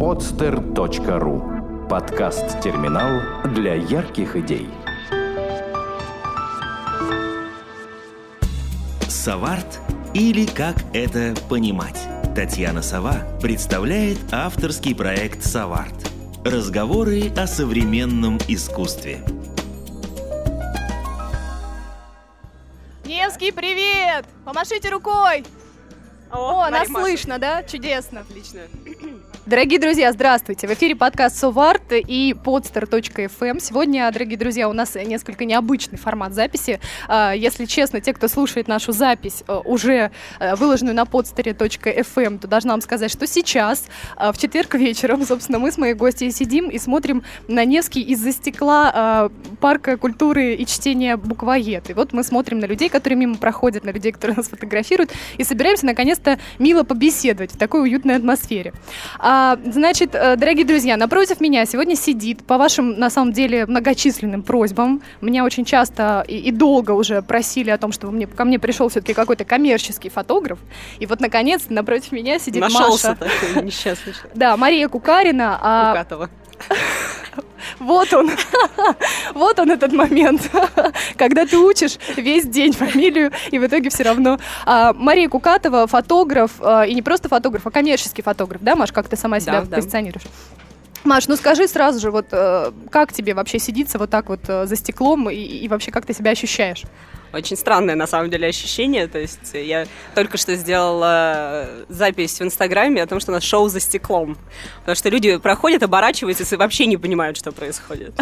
podster.ru Подкаст-терминал для ярких идей. Саварт или как это понимать? Татьяна Сова представляет авторский проект «Саварт». Разговоры о современном искусстве. Невский, привет! Помашите рукой! О, нас слышно, да? Чудесно. Отлично. Дорогие друзья, здравствуйте! В эфире подкаст Соварт и podster.fm. Сегодня, дорогие друзья, у нас несколько необычный формат записи. А, если честно, те, кто слушает нашу запись, э, уже э, выложенную на podster.fm, то должна вам сказать, что сейчас, в четверг вечером, собственно, мы с моей гостьей сидим и смотрим на Невский из-за стекла парка культуры и чтения буквоед. И вот мы смотрим на людей, которые мимо проходят, на людей, которые нас фотографируют, и собираемся наконец-то мило побеседовать в такой уютной атмосфере. А, а, значит, э, дорогие друзья, напротив меня сегодня сидит, по вашим, на самом деле, многочисленным просьбам, меня очень часто и, и долго уже просили о том, чтобы мне, ко мне пришел все-таки какой-то коммерческий фотограф, и вот, наконец, напротив меня сидит Нашелся Маша. такой несчастный. Да, Мария Кукарина. А... Кукатова. Вот он, вот он этот момент, когда ты учишь весь день фамилию, и в итоге все равно. А, Мария Кукатова, фотограф, а, и не просто фотограф, а коммерческий фотограф, да, Маш, как ты сама себя да, позиционируешь? Да. Маш, ну скажи сразу же, вот э, как тебе вообще сидится вот так вот э, за стеклом и, и вообще как ты себя ощущаешь? Очень странное, на самом деле, ощущение. То есть я только что сделала запись в Инстаграме о том, что у нас шоу за стеклом. Потому что люди проходят, оборачиваются и вообще не понимают, что происходит.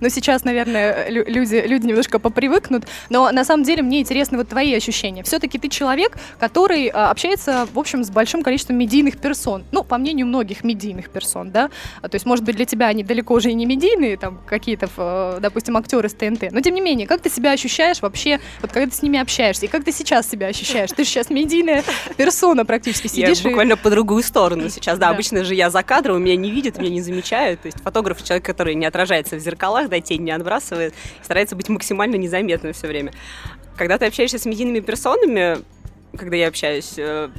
Ну, сейчас, наверное, люди, люди немножко попривыкнут. Но на самом деле мне интересны вот твои ощущения. Все-таки ты человек, который а, общается, в общем, с большим количеством медийных персон. Ну, по мнению многих медийных персон, да. То есть, может быть, для тебя они далеко уже и не медийные, там, какие-то, допустим, актеры с ТНТ. Но, тем не менее, как ты себя ощущаешь вообще вообще, вот когда ты с ними общаешься, и как ты сейчас себя ощущаешь? Ты же сейчас медийная персона практически сидишь. Я буквально по другую сторону сейчас, да, обычно же я за кадром, меня не видят, меня не замечают, то есть фотограф человек, который не отражается в зеркалах, да, тень не отбрасывает, старается быть максимально незаметным все время. Когда ты общаешься с медийными персонами, когда я общаюсь, э,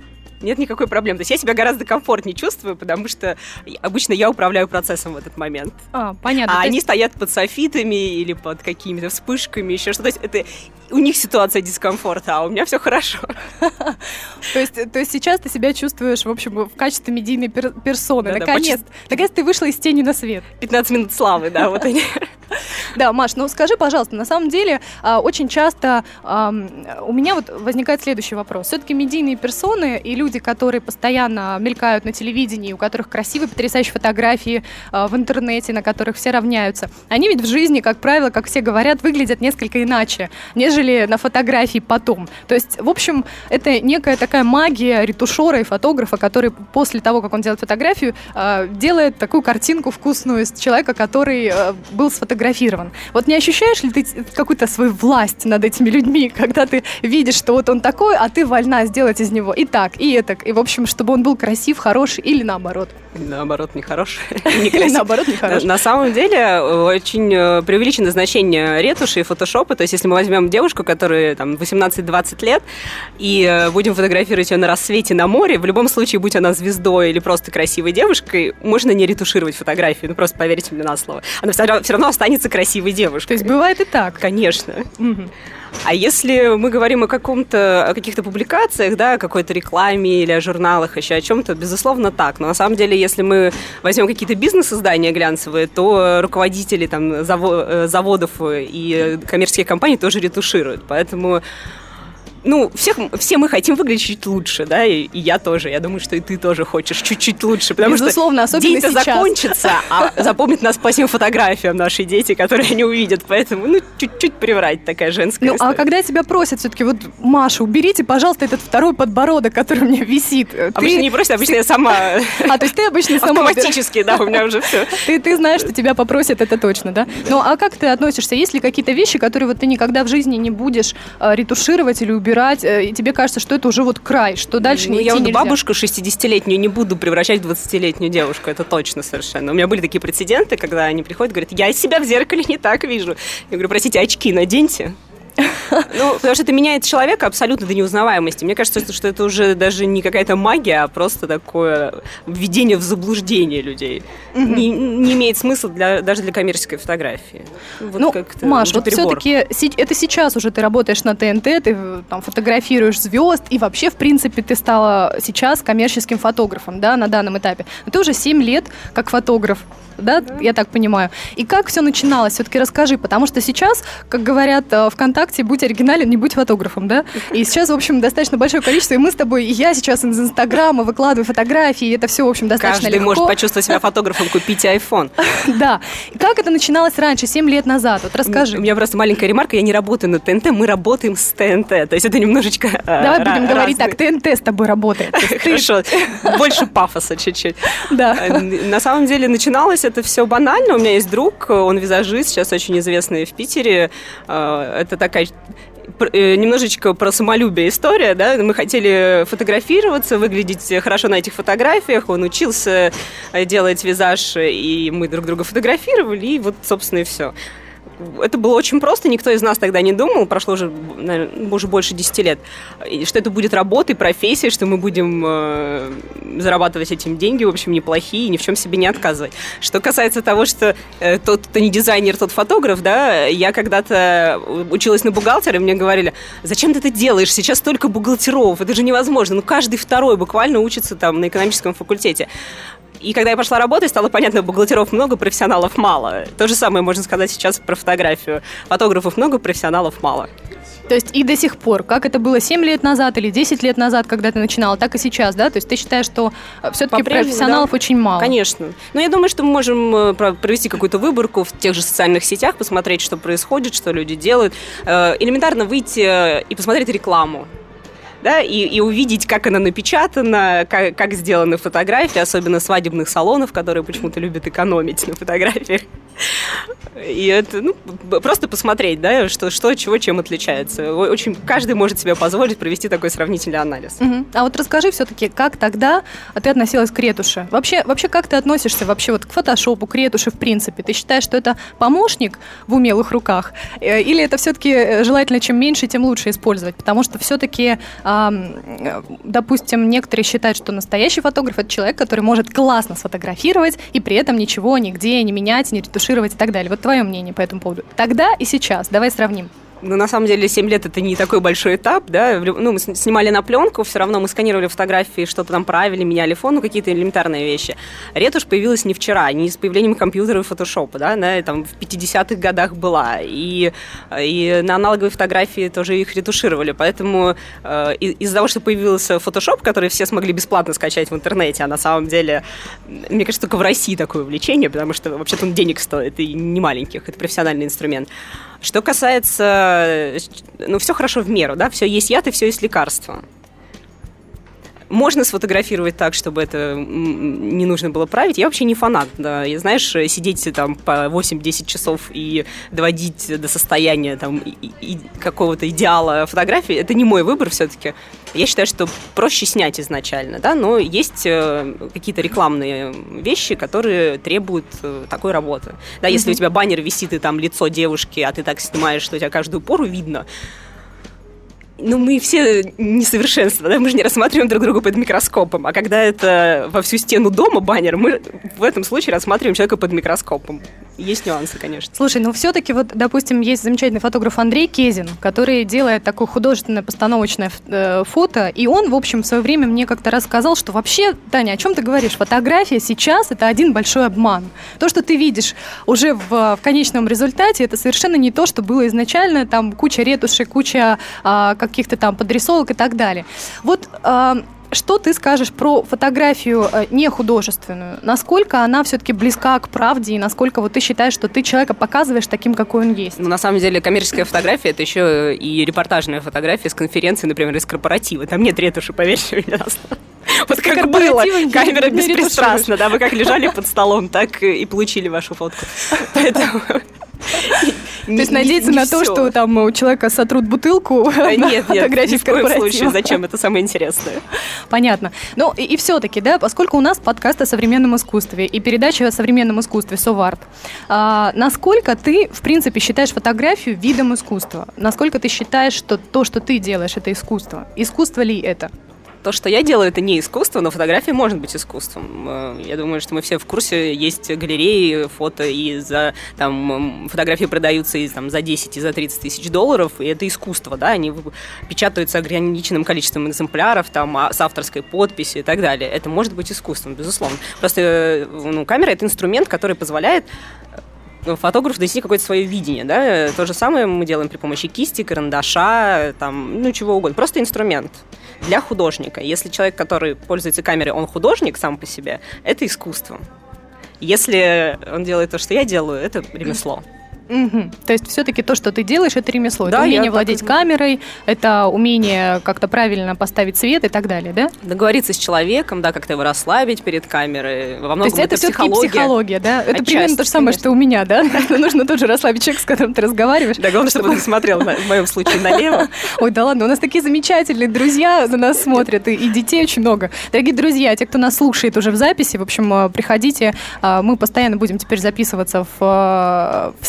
нет никакой проблемы. То есть я себя гораздо комфортнее чувствую, потому что обычно я управляю процессом в этот момент. А, понятно. А они есть... стоят под софитами или под какими-то вспышками, еще что-то. То есть это у них ситуация дискомфорта, а у меня все хорошо. То есть, то есть сейчас ты себя чувствуешь, в общем, в качестве медийной персоны. Наконец, наконец ты вышла из тени на свет. 15 минут славы, да, вот они. Да, Маш, ну скажи, пожалуйста, на самом деле а, очень часто у меня вот возникает следующий вопрос. Все-таки медийные персоны и люди, которые постоянно мелькают на телевидении, у которых красивые, потрясающие фотографии а, в интернете, на которых все равняются, они ведь в жизни, как правило, как все говорят, выглядят несколько иначе, нежели на фотографии потом. То есть, в общем, это некая такая магия ретушера и фотографа, который после того, как он делает фотографию, а, делает такую картинку вкусную из человека, который был сфотографирован сфотографирован. Вот не ощущаешь ли ты какую-то свою власть над этими людьми, когда ты видишь, что вот он такой, а ты вольна сделать из него и так, и так, и в общем, чтобы он был красив, хороший или наоборот? Наоборот, нехороший. Наоборот, нехороший. На самом деле, очень э, преувеличено значение ретуши и фотошопа. То есть, если мы возьмем девушку, которая там 18-20 лет, и э, будем фотографировать ее на рассвете на море, в любом случае, будь она звездой или просто красивой девушкой, можно не ретушировать фотографию. Ну, просто поверьте мне на слово. Она все равно останется останется красивой девушкой. То есть бывает и так? Конечно. Угу. А если мы говорим о каком-то, о каких-то публикациях, да, о какой-то рекламе или о журналах, еще о чем-то, безусловно, так. Но на самом деле, если мы возьмем какие-то бизнес-издания глянцевые, то руководители там э, заводов и коммерческие компании тоже ретушируют. Поэтому ну, всех, все мы хотим выглядеть чуть лучше, да, и, и я тоже. Я думаю, что и ты тоже хочешь чуть-чуть лучше, потому Безусловно, что день-то закончится, а запомнит нас по всем фотографиям наши дети, которые они увидят. Поэтому, ну, чуть-чуть приврать такая женская Ну, история. а когда тебя просят все-таки, вот, Маша, уберите, пожалуйста, этот второй подбородок, который у меня висит. Обычно ты... не просят, обычно я сама... А, то есть ты обычно сама... Автоматически, да, у меня уже все. Ты, ты знаешь, что тебя попросят, это точно, да? Ну, а как ты относишься? Есть ли какие-то вещи, которые вот ты никогда в жизни не будешь э, ретушировать или убирать, э, и тебе кажется, что это уже вот край, что дальше ну, не я вот бабушку 60-летнюю не буду превращать в 20-летнюю девушку, это точно совершенно. У меня были такие прецеденты, когда они приходят, говорят, я себя в зеркале не так вижу. Я говорю, простите, очки наденьте, Ну, потому что это меняет человека абсолютно до неузнаваемости. Мне кажется, что это уже даже не какая-то магия, а просто такое введение в заблуждение людей. Не, не имеет смысла для, даже для коммерческой фотографии. Вот ну, Маш, вот все-таки это сейчас уже ты работаешь на ТНТ, ты там фотографируешь звезд, и вообще, в принципе, ты стала сейчас коммерческим фотографом, да, на данном этапе. Но ты уже 7 лет как фотограф да, я так понимаю. И как все начиналось? Все-таки расскажи, потому что сейчас, как говорят э, ВКонтакте, будь оригинален, не будь фотографом, да? И сейчас, в общем, достаточно большое количество, и мы с тобой, и я сейчас из Инстаграма выкладываю фотографии, и это все, в общем, достаточно Каждый легко. может почувствовать себя фотографом, купите iPhone. Да. Как это начиналось раньше, 7 лет назад? Вот расскажи. У меня просто маленькая ремарка, я не работаю на ТНТ, мы работаем с ТНТ, то есть это немножечко э, Давай будем говорить так, ТНТ с тобой работает. Хорошо, больше пафоса чуть-чуть. Да. Э, на самом деле начиналось это все банально. У меня есть друг, он визажист, сейчас очень известный в Питере. Э, это такая э, немножечко про самолюбие история, да, мы хотели фотографироваться, выглядеть хорошо на этих фотографиях, он учился делать визаж, и мы друг друга фотографировали, и вот, собственно, и все это было очень просто, никто из нас тогда не думал, прошло уже, наверное, уже больше 10 лет, что это будет работой, профессией, что мы будем э, зарабатывать этим деньги, в общем, неплохие, ни в чем себе не отказывать. Что касается того, что э, тот, кто не дизайнер, тот фотограф, да, я когда-то училась на бухгалтера, и мне говорили, зачем ты это делаешь, сейчас столько бухгалтеров, это же невозможно, ну каждый второй буквально учится там на экономическом факультете. И когда я пошла работать, стало понятно, бухгалтеров много, профессионалов мало. То же самое можно сказать сейчас про фотографию. Фотографов много, профессионалов мало. То есть и до сих пор, как это было 7 лет назад или 10 лет назад, когда ты начинала, так и сейчас, да? То есть ты считаешь, что э, все-таки профессионалов да. очень мало? Конечно. Но я думаю, что мы можем э, провести какую-то выборку в тех же социальных сетях, посмотреть, что происходит, что люди делают. Э, элементарно выйти и посмотреть рекламу да, и, и увидеть, как она напечатана, как, как сделаны фотографии, особенно свадебных салонов, которые почему-то любят экономить на фотографиях. И это, ну, просто посмотреть, да, что, что, чего, чем отличается. Очень, каждый может себе позволить провести такой сравнительный анализ. Угу. А вот расскажи все-таки, как тогда ты относилась к ретуше? Вообще, вообще, как ты относишься вообще вот к фотошопу, к ретуше в принципе? Ты считаешь, что это помощник в умелых руках? Э, или это все-таки э, желательно, чем меньше, тем лучше использовать? Потому что все-таки, э, допустим, некоторые считают, что настоящий фотограф – это человек, который может классно сфотографировать и при этом ничего нигде не менять, не ретушировать и так далее. Вот твое мнение по этому поводу? Тогда и сейчас. Давай сравним. Ну, на самом деле, 7 лет это не такой большой этап, да. Ну, мы снимали на пленку, все равно мы сканировали фотографии, что-то там правили, меняли фон, ну, какие-то элементарные вещи. Ретушь появилась не вчера, не с появлением компьютера и фотошопа, да, она там в 50-х годах была. И, и на аналоговой фотографии тоже их ретушировали. Поэтому э, из-за того, что появился фотошоп, который все смогли бесплатно скачать в интернете, а на самом деле, мне кажется, только в России такое увлечение, потому что вообще-то он денег стоит, и не маленьких, это профессиональный инструмент. Что касается, ну, все хорошо в меру, да, все есть яд и все есть лекарство. Можно сфотографировать так, чтобы это не нужно было править. Я вообще не фанат. Да. И, знаешь, сидеть там по 8-10 часов и доводить до состояния там, и, и какого-то идеала фотографии, это не мой выбор все-таки. Я считаю, что проще снять изначально, да, но есть э, какие-то рекламные вещи, которые требуют э, такой работы. Да, если mm-hmm. у тебя баннер висит и там лицо девушки, а ты так снимаешь, что у тебя каждую пору видно, ну, мы все несовершенства, да, мы же не рассматриваем друг друга под микроскопом, а когда это во всю стену дома баннер, мы в этом случае рассматриваем человека под микроскопом. Есть нюансы, конечно. Слушай, ну все-таки вот, допустим, есть замечательный фотограф Андрей Кезин, который делает такое художественное постановочное э, фото, и он, в общем, в свое время мне как-то рассказал, что вообще, Таня, о чем ты говоришь? Фотография сейчас это один большой обман. То, что ты видишь уже в, в конечном результате, это совершенно не то, что было изначально, там куча ретушей, куча а, каких-то там подрисовок и так далее. Вот что ты скажешь про фотографию э, не художественную? Насколько она все-таки близка к правде и насколько вот ты считаешь, что ты человека показываешь таким, какой он есть? Ну, на самом деле, коммерческая фотография – это еще и репортажная фотография с конференции, например, из корпоратива. Там нет ретуши, поверьте мне. Вот как было, камера беспристрастна, да, вы как лежали под столом, так и получили вашу фотку. Поэтому То есть надеяться на то, что там у человека сотрут бутылку Нет, нет, ни в коем случае. Зачем? Это самое интересное. Понятно. Ну и, все-таки, да, поскольку у нас подкаст о современном искусстве и передача о современном искусстве Соварт, а, насколько ты, в принципе, считаешь фотографию видом искусства? Насколько ты считаешь, что то, что ты делаешь, это искусство? Искусство ли это? То, что я делаю, это не искусство, но фотография может быть искусством. Э, Я думаю, что мы все в курсе. Есть галереи, фото, и за там фотографии продаются и, там, за 10 и за 30 тысяч долларов, и это искусство, да, они печатаются ограниченным количеством экземпляров, там, а- с авторской подписью и так далее. Это может быть искусством, безусловно. Просто э, ну, камера — это инструмент, который позволяет фотограф донести какое-то свое видение, да, то же самое мы делаем при помощи кисти, карандаша, там, ну, чего угодно, просто инструмент для художника. Если человек, который пользуется камерой, он художник сам по себе, это искусство. Если он делает то, что я делаю, это ремесло. Мгм. То есть все-таки то, что ты делаешь, это ремесло. Да, это умение так владеть и- камерой, это умение как-то правильно поставить свет и так далее, да? Договориться с человеком, да, как-то его расслабить перед камерой. Во То многом есть это, все-таки психология. психология, да? Это Отчасти, примерно то же самое, конечно. что у меня, да? Нужно тоже расслабить человека, с которым ты разговариваешь. Да, главное, чтобы он смотрел, в моем случае, налево. Ой, да ладно, у нас такие замечательные друзья на нас смотрят, и, детей очень много. Дорогие друзья, те, кто нас слушает уже в записи, в общем, э, приходите, э, мы постоянно будем теперь записываться в, э,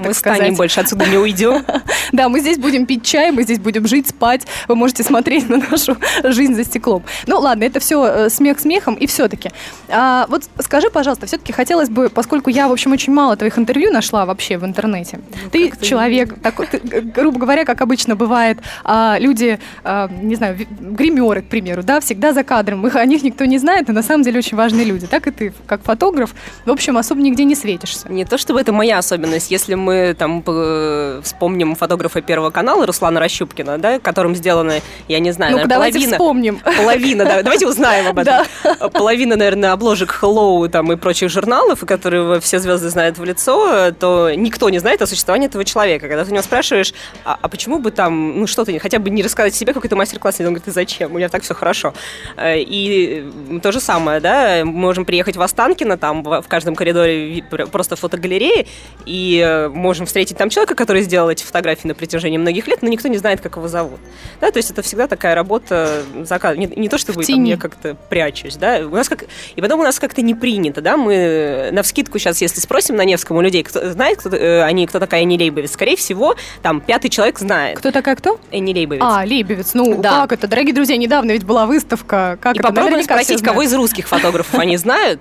так Мы сказать. станем больше отсюда не уйдем. Да, мы здесь будем пить чай, мы здесь будем жить, спать. Вы можете смотреть на нашу жизнь за стеклом. Ну ладно, это все смех смехом. И все-таки, вот скажи, пожалуйста, все-таки хотелось бы, поскольку я, в общем, очень мало твоих интервью нашла вообще в интернете. ты Ну, как-то человек, такой, ты, грубо говоря, как обычно бывает, а, люди, а, не знаю, гримеры, к примеру, да, всегда за кадром. Их, о них никто не знает, но на самом деле очень важные люди. Так и ты, как фотограф, в общем, особо нигде не светишься. Не то чтобы это моя особенность. Если мы там э, вспомним фотографа Первого канала Руслана Рощупкина, да, которым сделано, я не знаю, Ну-ка, наверное, давайте половина... вспомним. Половина, да. Давайте узнаем об этом. Половина, наверное, обложек Hello там, и прочих журналов, и которые все звезды знают в лицо, то никто не знает о существовании этого человека. Когда ты у него спрашиваешь, а, а почему бы там, ну что-то, хотя бы не рассказать себе какой-то мастер-класс, он говорит, ты зачем? У меня так все хорошо. Э, И то же самое, да, мы можем приехать в Останкино, там в каждом коридоре просто фотогалереи, и можем встретить там человека, который сделал эти фотографии на протяжении многих лет, но никто не знает, как его зовут. Да, то есть это всегда такая работа за кадром. Не, не то, чтобы там, я как-то прячусь, да. У нас как... И потом у нас как-то не принято, да, мы на вскидку сейчас, если спросим на Невском у людей, кто знает, кто, э, они, кто такая Энни Лейбовец, скорее всего, там пятый человек знает. Кто такая кто? Энни Лейбовец. А, Лейбовец. Ну, Да. как это? Дорогие друзья, недавно ведь была выставка. Как и это? попробуем Наверняка спросить, кого из русских фотографов они знают.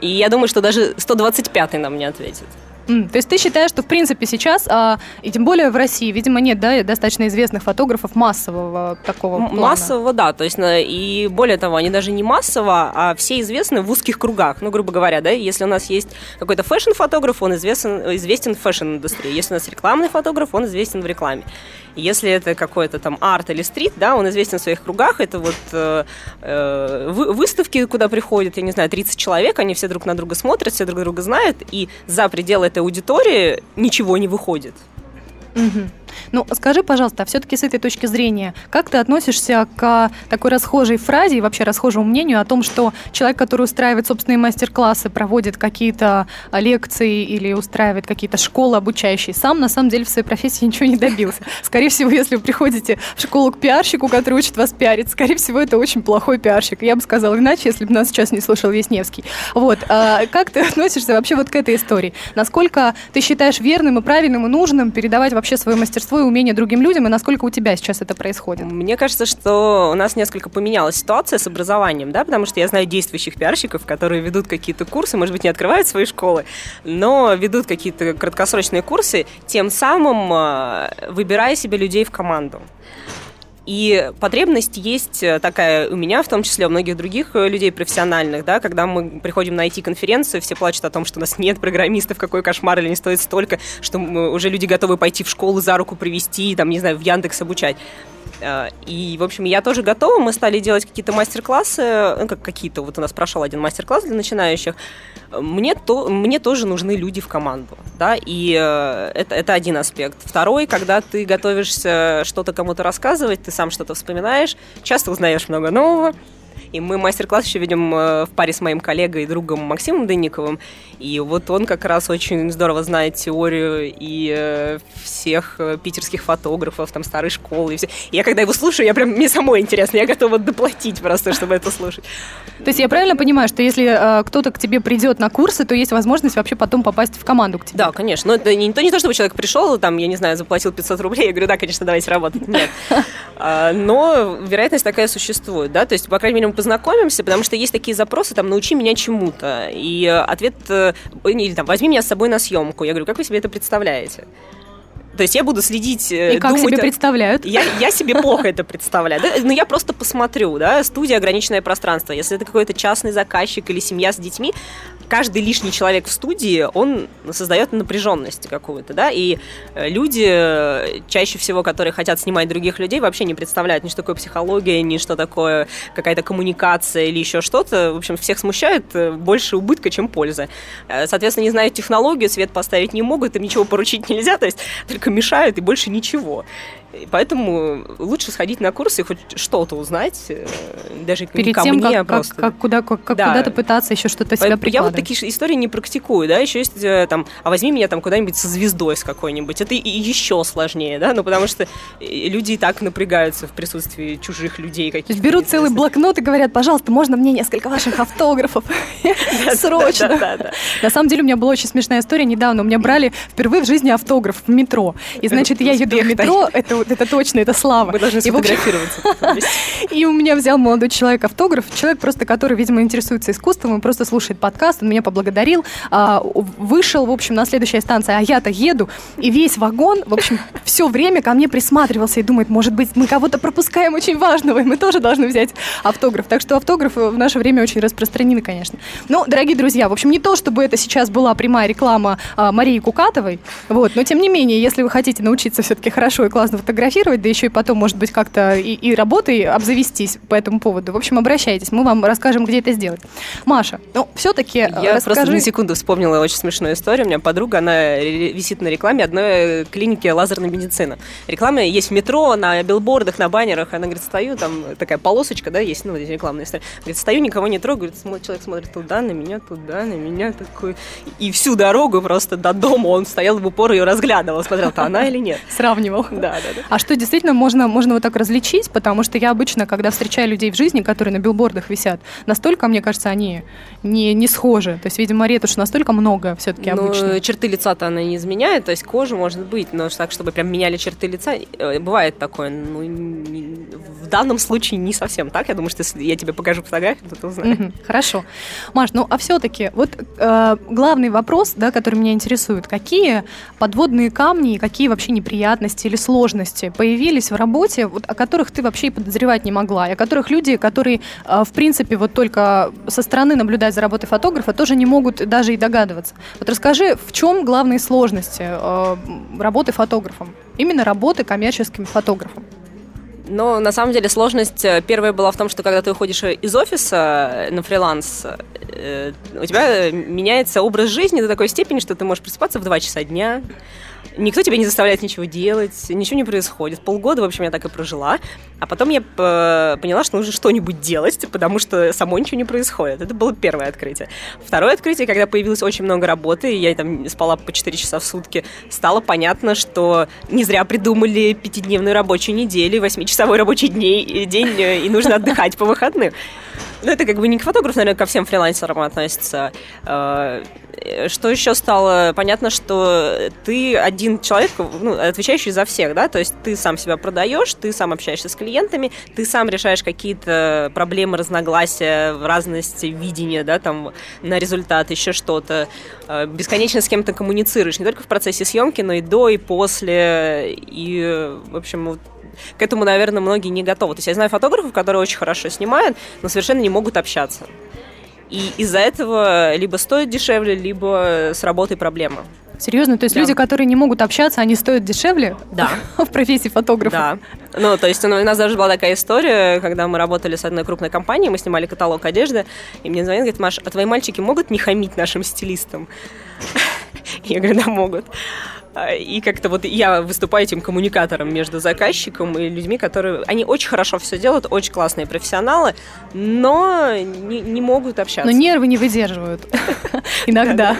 И я думаю, что даже 125-й нам не ответит. То есть ты считаешь, что в принципе сейчас, а, и тем более в России, видимо, нет да, достаточно известных фотографов массового такого М- плана? Массового, да. То есть, и более того, они даже не массово, а все известны в узких кругах. Ну, грубо говоря, да, если у нас есть какой-то фэшн-фотограф, он известен, известен в фэшн-индустрии. Если у нас рекламный фотограф, он известен в рекламе. Если это какой-то там арт или street, да, он известен в своих кругах. Это вот э, э, вы- выставки, куда приходят, я не знаю, 30 человек, они все друг на друга смотрят, все друг друга знают, и за пределы этой аудитории ничего не выходит. Мгм. Ну, скажи, пожалуйста, а все-таки с этой точки зрения, как ты относишься к такой расхожей фразе и вообще расхожему мнению о том, что человек, который устраивает собственные мастер-классы, проводит какие-то а, лекции или устраивает какие-то школы обучающие, сам на самом деле в своей профессии ничего не добился. Скорее всего, если вы приходите в школу к пиарщику, который учит вас пиарить, скорее всего, это очень плохой пиарщик. Я бы сказала иначе, если бы нас сейчас не слушал весь Невский. Вот. а как ты относишься вообще вот к этой истории? Насколько ты считаешь верным и правильным и нужным передавать вообще свое мастерство и умение другим людям, и насколько у тебя сейчас это происходит? Мне кажется, что у нас несколько поменялась ситуация с образованием, да, потому что я знаю действующих пиарщиков, которые ведут какие-то курсы, может быть, не открывают свои школы, но ведут какие-то краткосрочные курсы, тем самым э, выбирая себе людей в команду. И потребность есть э, такая у меня, в том числе у многих других э, людей профессиональных, да, когда мы приходим на IT-конференцию, все плачут о том, что у нас нет программистов, какой кошмар, или не стоит столько, что уже люди готовы пойти в школу за руку привести, там, не знаю, в Яндекс обучать. Э, И, в общем, я тоже готова. Мы стали делать какие-то мастер-классы, ну, как какие-то, вот у нас прошел один мастер-класс для начинающих. Мне, то, мне тоже нужны люди в команду, да, и э, это, это один аспект. Второй, когда ты готовишься что-то кому-то рассказывать, ты сам что-то вспоминаешь, часто узнаешь много нового, И мы мастер-класс еще ведем э, в паре с моим коллегой и другом Максимом Дынниковым. И вот он как раз очень здорово знает теорию и э, всех э, питерских фотографов, там, старой школы. И все. И я когда его слушаю, я прям, мне самой интересно, я готова доплатить просто, чтобы это слушать. То есть я правильно понимаю, что если кто-то к тебе придет на курсы, то есть возможность вообще потом попасть в команду к тебе? Да, конечно. Но это не, то, не то, чтобы человек пришел, там, я не знаю, заплатил 500 рублей, я говорю, да, конечно, давайте работать. Нет. А, но вероятность такая существует, да, то есть, по крайней мере, мы познакомимся, потому что есть такие запросы, там, научи меня чему-то. И ответ, э, или там, возьми меня с собой на съемку. Я говорю, как вы себе это представляете? То есть я буду следить... Э, И как думать, себе представляют? Я, я себе плохо это представляю. Да? Но я просто посмотрю, да, студия «Ограниченное пространство». Если это какой-то частный заказчик или семья с детьми, каждый лишний человек в студии, он создает напряженность какую-то, да, и э, люди, э, чаще всего, которые хотят снимать других людей, вообще не представляют ни что такое психология, ни что такое какая-то коммуникация или еще что-то. В общем, всех смущает больше убытка, чем польза. Соответственно, не знают технологию, свет поставить не могут, им ничего поручить нельзя, то есть только мешают и больше ничего. И поэтому лучше сходить на курсы и хоть что-то узнать, э, даже Перед ко тем, мне, как, просто. Как, как, куда, как, да. куда-то пытаться еще что-то себя прикладывать. Я вот такие истории не практикую, да, еще есть э, там, а возьми меня там куда-нибудь со звездой с какой-нибудь, это и еще сложнее, да, ну потому что э, люди и так напрягаются в присутствии чужих людей каких-то. Берут целый блокнот и говорят, пожалуйста, можно мне несколько ваших автографов? Срочно. На самом деле у меня была очень смешная история недавно, у меня брали впервые в жизни автограф в метро, и значит я еду в метро, это это точно, это слава. Мы должны сфотографироваться. И у меня взял молодой человек автограф, человек просто, который, видимо, интересуется искусством, он просто слушает подкаст, он меня поблагодарил, а, вышел, в общем, на следующей станции, а я-то еду, и весь вагон, в общем, все время ко мне присматривался и думает, может быть, мы кого-то пропускаем очень важного, и мы тоже должны взять автограф. Так что автографы в наше время очень распространены, конечно. Но, дорогие друзья, в общем, не то, чтобы это сейчас была прямая реклама а, Марии Кукатовой, вот, но тем не менее, если вы хотите научиться все-таки хорошо и классно фотографировать, да еще и потом, может быть, как-то и, и работой обзавестись по этому поводу. В общем, обращайтесь, мы вам расскажем, где это сделать. Маша, ну, все-таки Я расскажи... просто на секунду вспомнила очень смешную историю. У меня подруга, она висит на рекламе одной клиники лазерной медицины. Реклама есть в метро, на билбордах, на баннерах. Она говорит, стою, там такая полосочка, да, есть, ну, здесь рекламная история. Говорит, стою, никого не трогаю. Говорит, человек смотрит туда, на меня, туда, на меня, такой. И всю дорогу просто до дома он стоял в упор и ее разглядывал, смотрел, то она или нет. Сравнивал. Да, да. А что действительно можно, можно вот так различить, потому что я обычно, когда встречаю людей в жизни, которые на билбордах висят, настолько, мне кажется, они не, не схожи. То есть, видимо, ретушь настолько много все-таки ну, обычно. черты лица-то она не изменяет, то есть кожа может быть, но так, чтобы прям меняли черты лица, э, бывает такое. Ну, в данном случае не совсем так. Я думаю, что если я тебе покажу фотографию, то ты узнаешь. Угу, хорошо. Маш, ну а все-таки вот э, главный вопрос, да, который меня интересует, какие подводные камни и какие вообще неприятности или сложности появились в работе, вот, о которых ты вообще и подозревать не могла, и о которых люди, которые, э, в принципе, вот только со стороны наблюдать за работой фотографа, тоже не могут даже и догадываться. Вот расскажи, в чем главные сложности э, работы фотографом? Именно работы коммерческим фотографом. Но на самом деле сложность э, первая была в том, что когда ты уходишь из офиса на фриланс, у тебя меняется образ жизни до такой степени, что ты можешь просыпаться в 2 часа дня, Никто тебя не заставляет ничего делать, ничего не происходит. Полгода, в общем, я так и прожила. А потом я поняла, что нужно что-нибудь делать, потому что само ничего не происходит. Это было первое открытие. Второе открытие, когда появилось очень много работы, и я там спала по 4 часа в сутки, стало понятно, что не зря придумали пятидневную рабочую неделю, восьмичасовой рабочий дней, день, э, и нужно отдыхать по выходным. Ну, это как бы не к фотографу, наверное, ко всем фрилансерам относится. Э, что еще стало понятно, что ты один человек, ну, отвечающий за всех, да, то есть ты сам себя продаешь, ты сам общаешься с клиентами, ты сам решаешь какие-то проблемы, разногласия, разность видения, да, там, на результат, еще что-то. Э, бесконечно с кем-то коммуницируешь, не только в процессе съемки, но и до, и после, и, в общем, к этому, наверное, многие не готовы. То есть я знаю фотографов, которые очень хорошо снимают, но совершенно не могут общаться. И из-за этого либо стоит дешевле, либо с работой проблема. Серьезно? То есть да. люди, которые не могут общаться, они стоят дешевле? Да. В профессии фотографа? Да. Ну, то есть у нас даже была такая история, когда мы работали с одной крупной компанией, мы снимали каталог одежды, и мне звонят, говорит, Маш, а твои мальчики могут не хамить нашим стилистам? Я говорю, да, могут. А, и как-то вот я выступаю этим коммуникатором между заказчиком и людьми, которые... Они очень хорошо все делают, очень классные профессионалы, но не, не могут общаться. Но нервы не выдерживают иногда.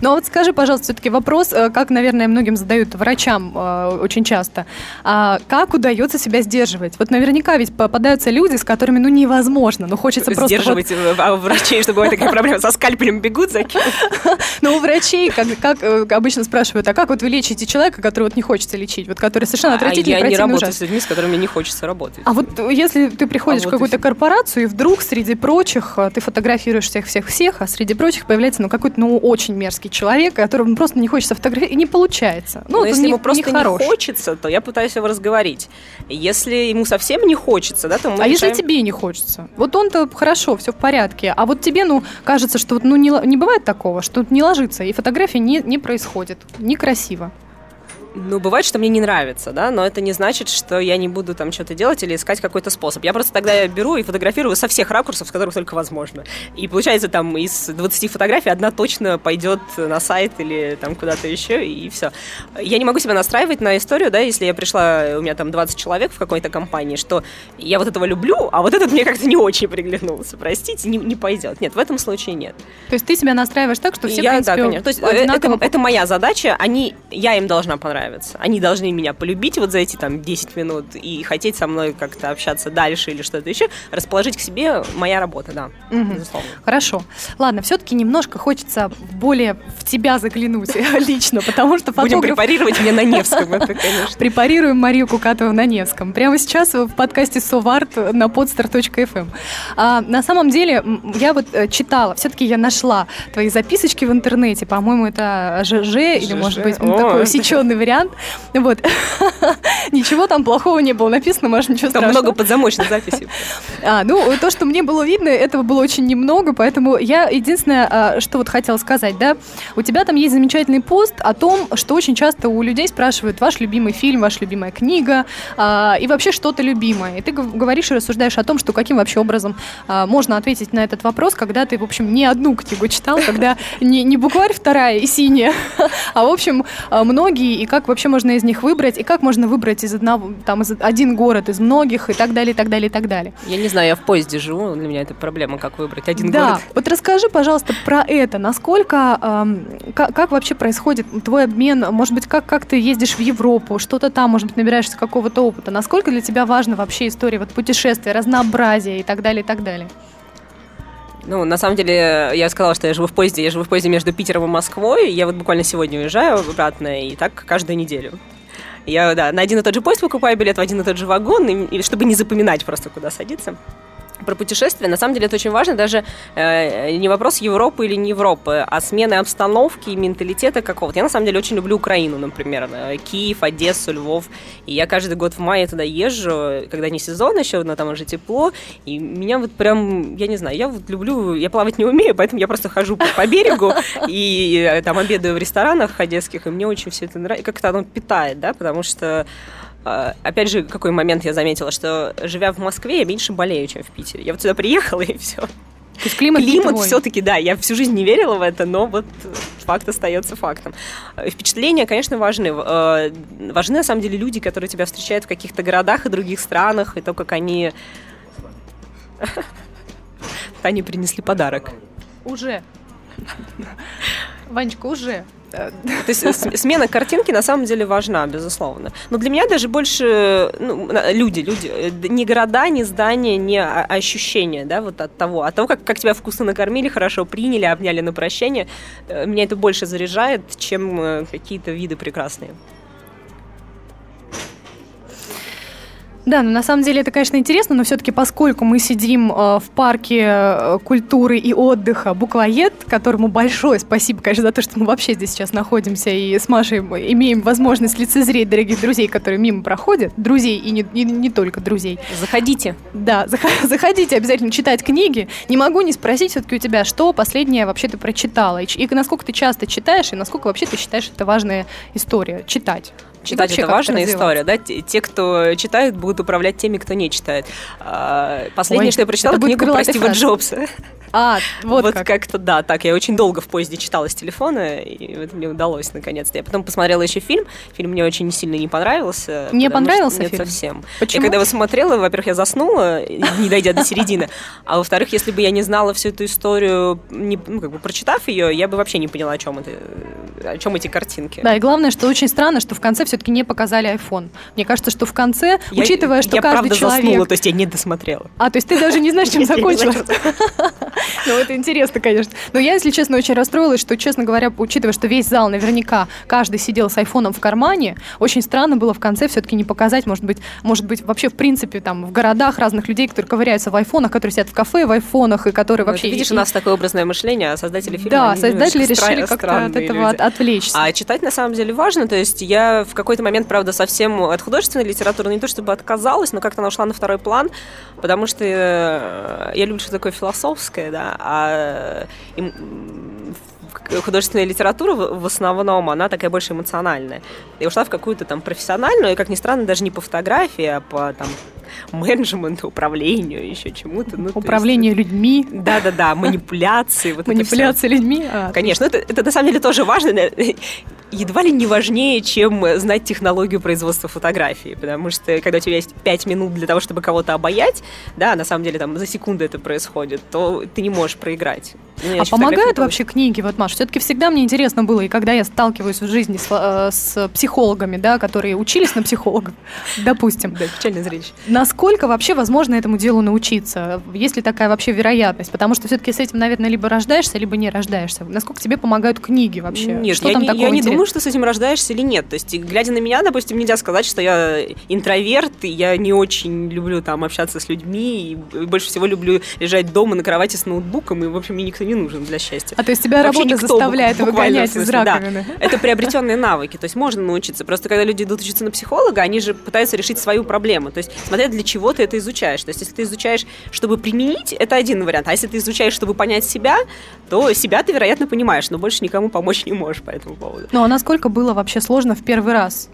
Но вот скажи, пожалуйста, все-таки вопрос, э, как, наверное, многим задают врачам э, очень часто. А как удается себя сдерживать? Вот наверняка ведь попадаются люди, с которыми ну невозможно, ну хочется просто... Сдерживать вот... а у врачей, что бывает такая проблема, со скальпелем бегут, закинут. Ну, у врачей, как, э, обычно спрашивают, а как вот вы лечите человека, который вот не хочется лечить, вот который совершенно отвратительный, а я не работаю с людьми, с которыми не хочется работать. А вот если ты приходишь а в какую-то корпорацию, и вдруг среди прочих ты фотографируешь всех-всех-всех, а среди прочих появляется ну какой-то ну очень мерзкий человек, которому просто не хочется фотографировать, и не получается. Ну, Но если не, ему просто не, не хочется, то я пытаюсь его разговорить. Если ему совсем не хочется, да, то мы А решаем... если тебе не хочется? Вот он-то хорошо, все в порядке, а вот тебе, ну, кажется, что ну не, не бывает такого, что не ложится, и фотография не, не происходит, некрасиво. Ну, бывает, что мне не нравится, да, но это не значит, что я не буду там что-то делать или искать какой-то способ. Я просто тогда беру и фотографирую со всех ракурсов, с которых только возможно. И получается, там из 20 фотографий одна точно пойдет на сайт или там куда-то еще, и все. Я не могу себя настраивать на историю, да, если я пришла, у меня там 20 человек в какой-то компании, что я вот этого люблю, а вот этот мне как-то не очень приглянулся, простите, не, не пойдет. Нет, в этом случае нет. То есть ты себя настраиваешь так, что все, я, в принципе, да, конечно. То есть э, это, это моя задача, они, я им должна понравиться нравится. Они должны меня полюбить вот за эти там 10 минут и хотеть со мной как-то общаться дальше или что-то еще. Расположить к себе моя работа, да, угу. безусловно. Хорошо. Ладно, все-таки немножко хочется более в тебя заглянуть лично, потому что фотограф... Будем препарировать меня на Невском, это, конечно. Препарируем Марию Кукатову на Невском. Прямо сейчас в подкасте Соварт на podstar.fm. Эм. А, на самом деле, я вот э, читала, все-таки я нашла твои записочки в интернете, по-моему, это ЖЖ, или, может быть, такой усеченный вариант вариант. Вот. Ничего там плохого не было написано, может, ничего там страшного. Там много подзамочных записей. А, ну, то, что мне было видно, этого было очень немного, поэтому я единственное, а, что вот хотела сказать, да, у тебя там есть замечательный пост о том, что очень часто у людей спрашивают ваш любимый фильм, ваша любимая книга а, и вообще что-то любимое. И ты говоришь и рассуждаешь о том, что каким вообще образом а, можно ответить на этот вопрос, когда ты, в общем, не одну книгу читал, когда не, не букварь вторая и синяя, а, в общем, многие, и как как вообще можно из них выбрать, и как можно выбрать из одного, там, из один город, из многих, и так далее, и так далее, и так далее. Я не знаю, я в поезде живу, для меня это проблема, как выбрать один да. город. вот расскажи, пожалуйста, про это, насколько, эм, как, как вообще происходит твой обмен, может быть, как, как ты ездишь в Европу, что-то там, может быть, набираешься какого-то опыта, насколько для тебя важна вообще история вот путешествия, разнообразия и так далее, и так далее? Ну, на самом деле, я сказала, что я живу в поезде. Я живу в поезде между Питером и Москвой. Я вот буквально сегодня уезжаю обратно, и так каждую неделю. Я, да, на один и тот же поезд покупаю билет в один и тот же вагон, и, чтобы не запоминать просто, куда садиться про путешествия, на самом деле это очень важно, даже э, не вопрос Европы или не Европы, а смены обстановки и менталитета какого-то. Я на самом деле очень люблю Украину, например, э, Киев, Одессу, Львов, и я каждый год в мае туда езжу, когда не сезон еще, но там уже тепло, и меня вот прям, я не знаю, я вот люблю, я плавать не умею, поэтому я просто хожу по, по берегу и э, там обедаю в ресторанах одесских, и мне очень все это нравится, как-то оно питает, да, потому что опять же, какой момент я заметила, что живя в Москве, я меньше болею, чем в Питере. Я вот сюда приехала, и все. То есть климат, климат все-таки, да, я всю жизнь не верила в это, но вот факт остается фактом. Впечатления, конечно, важны. Э, важны, на самом деле, люди, которые тебя встречают в каких-то городах и других странах, и то, как они... Тане принесли подарок. Уже. Ванечка, уже. То есть смена картинки на самом деле важна, безусловно. Но для меня даже больше ну, люди, люди, э, не города, не здания, не ощущения, да, вот от того, от того, как, как тебя вкусно накормили, хорошо приняли, обняли на прощение, э, меня это больше заряжает, чем э, какие-то виды прекрасные. Да, ну на самом деле это, конечно, интересно, но все-таки поскольку мы сидим э, в парке э, культуры и отдыха Буквоед, которому большое спасибо, конечно, за то, что мы вообще здесь сейчас находимся и с Машей имеем возможность лицезреть дорогих друзей, которые мимо проходят, друзей и не, и не только друзей. Заходите. Да, заходите обязательно читать книги. Не могу не спросить все-таки у тебя, что последнее вообще ты прочитала, и, и насколько ты часто читаешь, и насколько вообще ты считаешь это важная история, читать. Читать вообще это важная история, да? Те, те, кто читают, будут управлять теми, кто не читает. А, Последнее, Ой, что я прочитала, книгу про Стива. Джобса. А, вот, Вот, как. как-то да, так. Я очень долго в поезде читала с телефона, и это мне удалось наконец-то. Я потом посмотрела еще фильм. Фильм мне очень сильно не понравился. Не что- понравился Нет, фильм? совсем. Почему? Я когда его смотрела, во-первых, я заснула, не дойдя до середины. А во-вторых, если бы я не знала всю эту историю, не, ну, как бы прочитав ее, я бы вообще не поняла, о чем это, о чем эти картинки. Да, и главное, что очень странно, что в конце все-таки не показали iPhone. Мне кажется, что в конце, Я- учитывая, что я каждый правда человек... заснула, то есть я не досмотрела. А, то есть ты даже не знаешь, чем закончилось? Ну, это интересно, конечно. Но я, если честно, очень расстроилась, что, честно говоря, учитывая, что весь зал наверняка каждый сидел с айфоном в кармане, очень странно было в конце все-таки не показать, может быть, может быть, вообще, в принципе, там, в городах разных людей, которые ковыряются в айфонах, которые сидят в кафе в айфонах, и которые Ну, вообще... ты видишь, и- у нас такое образное мышление, а создатели фильма... Да, создатели решили стра- как-то от этого отвлечься. А читать на самом деле важно, то есть я в какой-то момент, правда, совсем от художественной литературы не то чтобы отказалась, но как-то она ушла на второй план, потому что э, я люблю что такое философское, да, а э, художественная литература в основном, она такая больше эмоциональная. Я ушла в какую-то там профессиональную, и, как ни странно, даже не по фотографии, а по там менеджменту, управлению, еще чему-то. Ну, то есть Управление людьми, да-да-да, манипуляции. Вот манипуляция людьми. А, Конечно, это, это на самом деле тоже важно, едва ли не важнее, чем знать технологию производства фотографии, потому что когда у тебя есть 5 минут для того, чтобы кого-то обаять, да, на самом деле там за секунду это происходит, то ты не можешь проиграть. Ну, я А помогают вообще книги, вот, Маш? Все-таки всегда мне интересно было, и когда я сталкиваюсь в жизни с, э, с психологами, да, которые учились на психологов, допустим, Да, печальное зрелище. Насколько вообще возможно этому делу научиться? Есть ли такая вообще вероятность? Потому что все-таки с этим, наверное, либо рождаешься, либо не рождаешься. Насколько тебе помогают книги вообще? Нет, что я, там не, такого я не интересного? думаю, что с этим рождаешься или нет. То есть, глядя на меня, допустим, нельзя сказать, что я интроверт, и я не очень люблю там общаться с людьми, и больше всего люблю лежать дома на кровати с ноутбуком, и, в общем, мне никто не нужен для счастья. А то есть тебя Вообще работа никто, заставляет выгонять в из смысле, да. раковины? Это приобретенные навыки, то есть можно научиться. Просто когда люди идут учиться на психолога, они же пытаются решить свою проблему. То есть смотря для чего ты это изучаешь. То есть если ты изучаешь, чтобы применить, это один вариант. А если ты изучаешь, чтобы понять себя, то себя ты, вероятно, понимаешь, но больше никому помочь не можешь по этому поводу. Ну а насколько было вообще сложно в первый раз?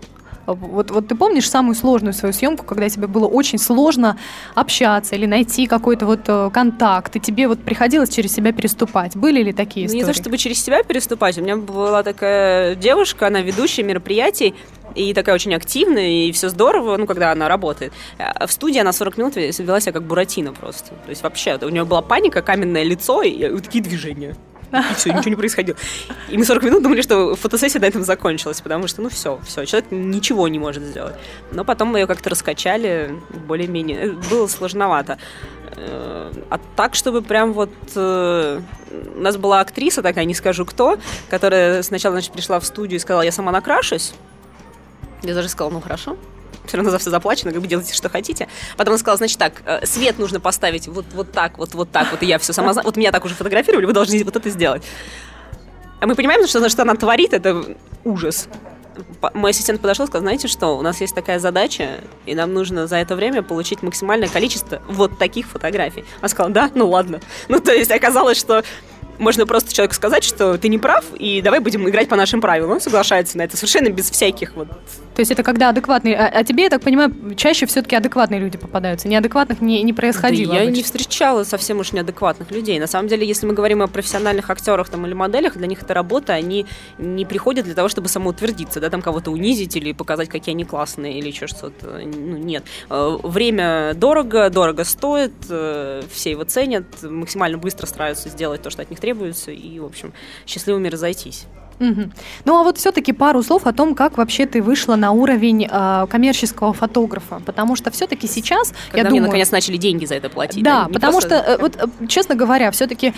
Вот, вот ты помнишь самую сложную свою съемку, когда тебе было очень сложно общаться или найти какой-то вот э, контакт, и тебе вот приходилось через себя переступать? Были ли такие Ну, не истории? то чтобы через себя переступать. У меня была такая девушка, она ведущая мероприятий, и такая очень активная, и все здорово, ну, когда она работает. А в студии она 40 минут вела себя как Буратино просто. То есть вообще, у нее была паника, каменное лицо и вот такие движения. И все, ничего не происходило. И мы 40 минут думали, что фотосессия на этом закончилась, потому что, ну, все, все, человек ничего не может сделать. Но потом мы ее как-то раскачали, более-менее. Э, Было сложновато. Э, А так, чтобы прям вот... э, У нас была актриса такая, не скажу кто, которая сначала, значит, пришла в студию и сказала, я сама накрашусь. Я даже сказала, ну, хорошо. Все равно за все заплачено, как бы делайте, что хотите. Потом она сказала, значит так, э, свет нужно поставить вот, вот так, вот, вот так, вот, и я все сама знаю. Вот меня так уже фотографировали, вы должны вот это сделать. А мы понимаем, что, что она творит, это ужас. Мой ассистент подошел и сказал, знаете что, у нас есть такая задача, и нам нужно за это время получить максимальное количество вот таких фотографий. Она сказала, да, ну ладно. Ну, то есть оказалось, что можно просто человеку сказать, что ты не прав, и давай будем играть по нашим правилам. Он соглашается на это совершенно без всяких вот... То есть это когда адекватные... А, а тебе, я так понимаю, чаще все-таки адекватные люди попадаются. Неадекватных не, не происходило Да я обычно. не встречала совсем уж неадекватных людей. На самом деле, если мы говорим о профессиональных актерах там, или моделях, для них это работа, они не приходят для того, чтобы самоутвердиться, да, там кого-то унизить или показать, какие они классные или еще что-то. Ну, нет. Э, Время дорого, дорого стоит, э, все его ценят, максимально быстро стараются сделать то, что от них требуется, и, в общем, счастливыми разойтись. Мгм. Ну а вот все-таки пару слов о том, как вообще ты вышла на уровень э, коммерческого фотографа, потому что все-таки сейчас, Когда я мне, думаю, наконец, начали деньги за это платить. Да, Не потому просто- что, э, вот, э, честно говоря, все-таки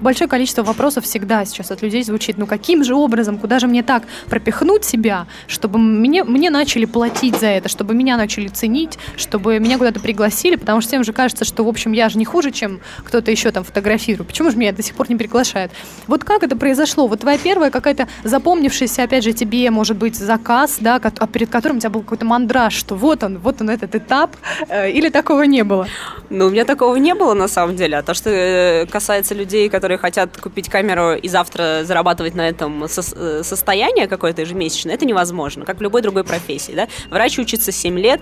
большое количество вопросов всегда сейчас от людей звучит. Ну, каким же образом, куда же мне так пропихнуть себя, чтобы мне, мне начали платить за это, чтобы меня начали ценить, чтобы меня куда-то пригласили, потому что всем же кажется, что, в общем, я же не хуже, чем кто-то еще там фотографирует. Почему же меня до сих пор не приглашают? Вот как это произошло? Вот твоя первая какая-то запомнившийся, опять же, тебе, может быть, заказ, да, а перед которым у тебя был какой-то мандраж, что вот он, вот он этот этап, э, или такого не было? Ну, у меня такого не было, на самом деле. А то, что э, касается людей, которые хотят купить камеру и завтра зарабатывать на этом со- состояние какое-то ежемесячное, это невозможно, как в любой другой профессии, да. Врач учится 7 лет,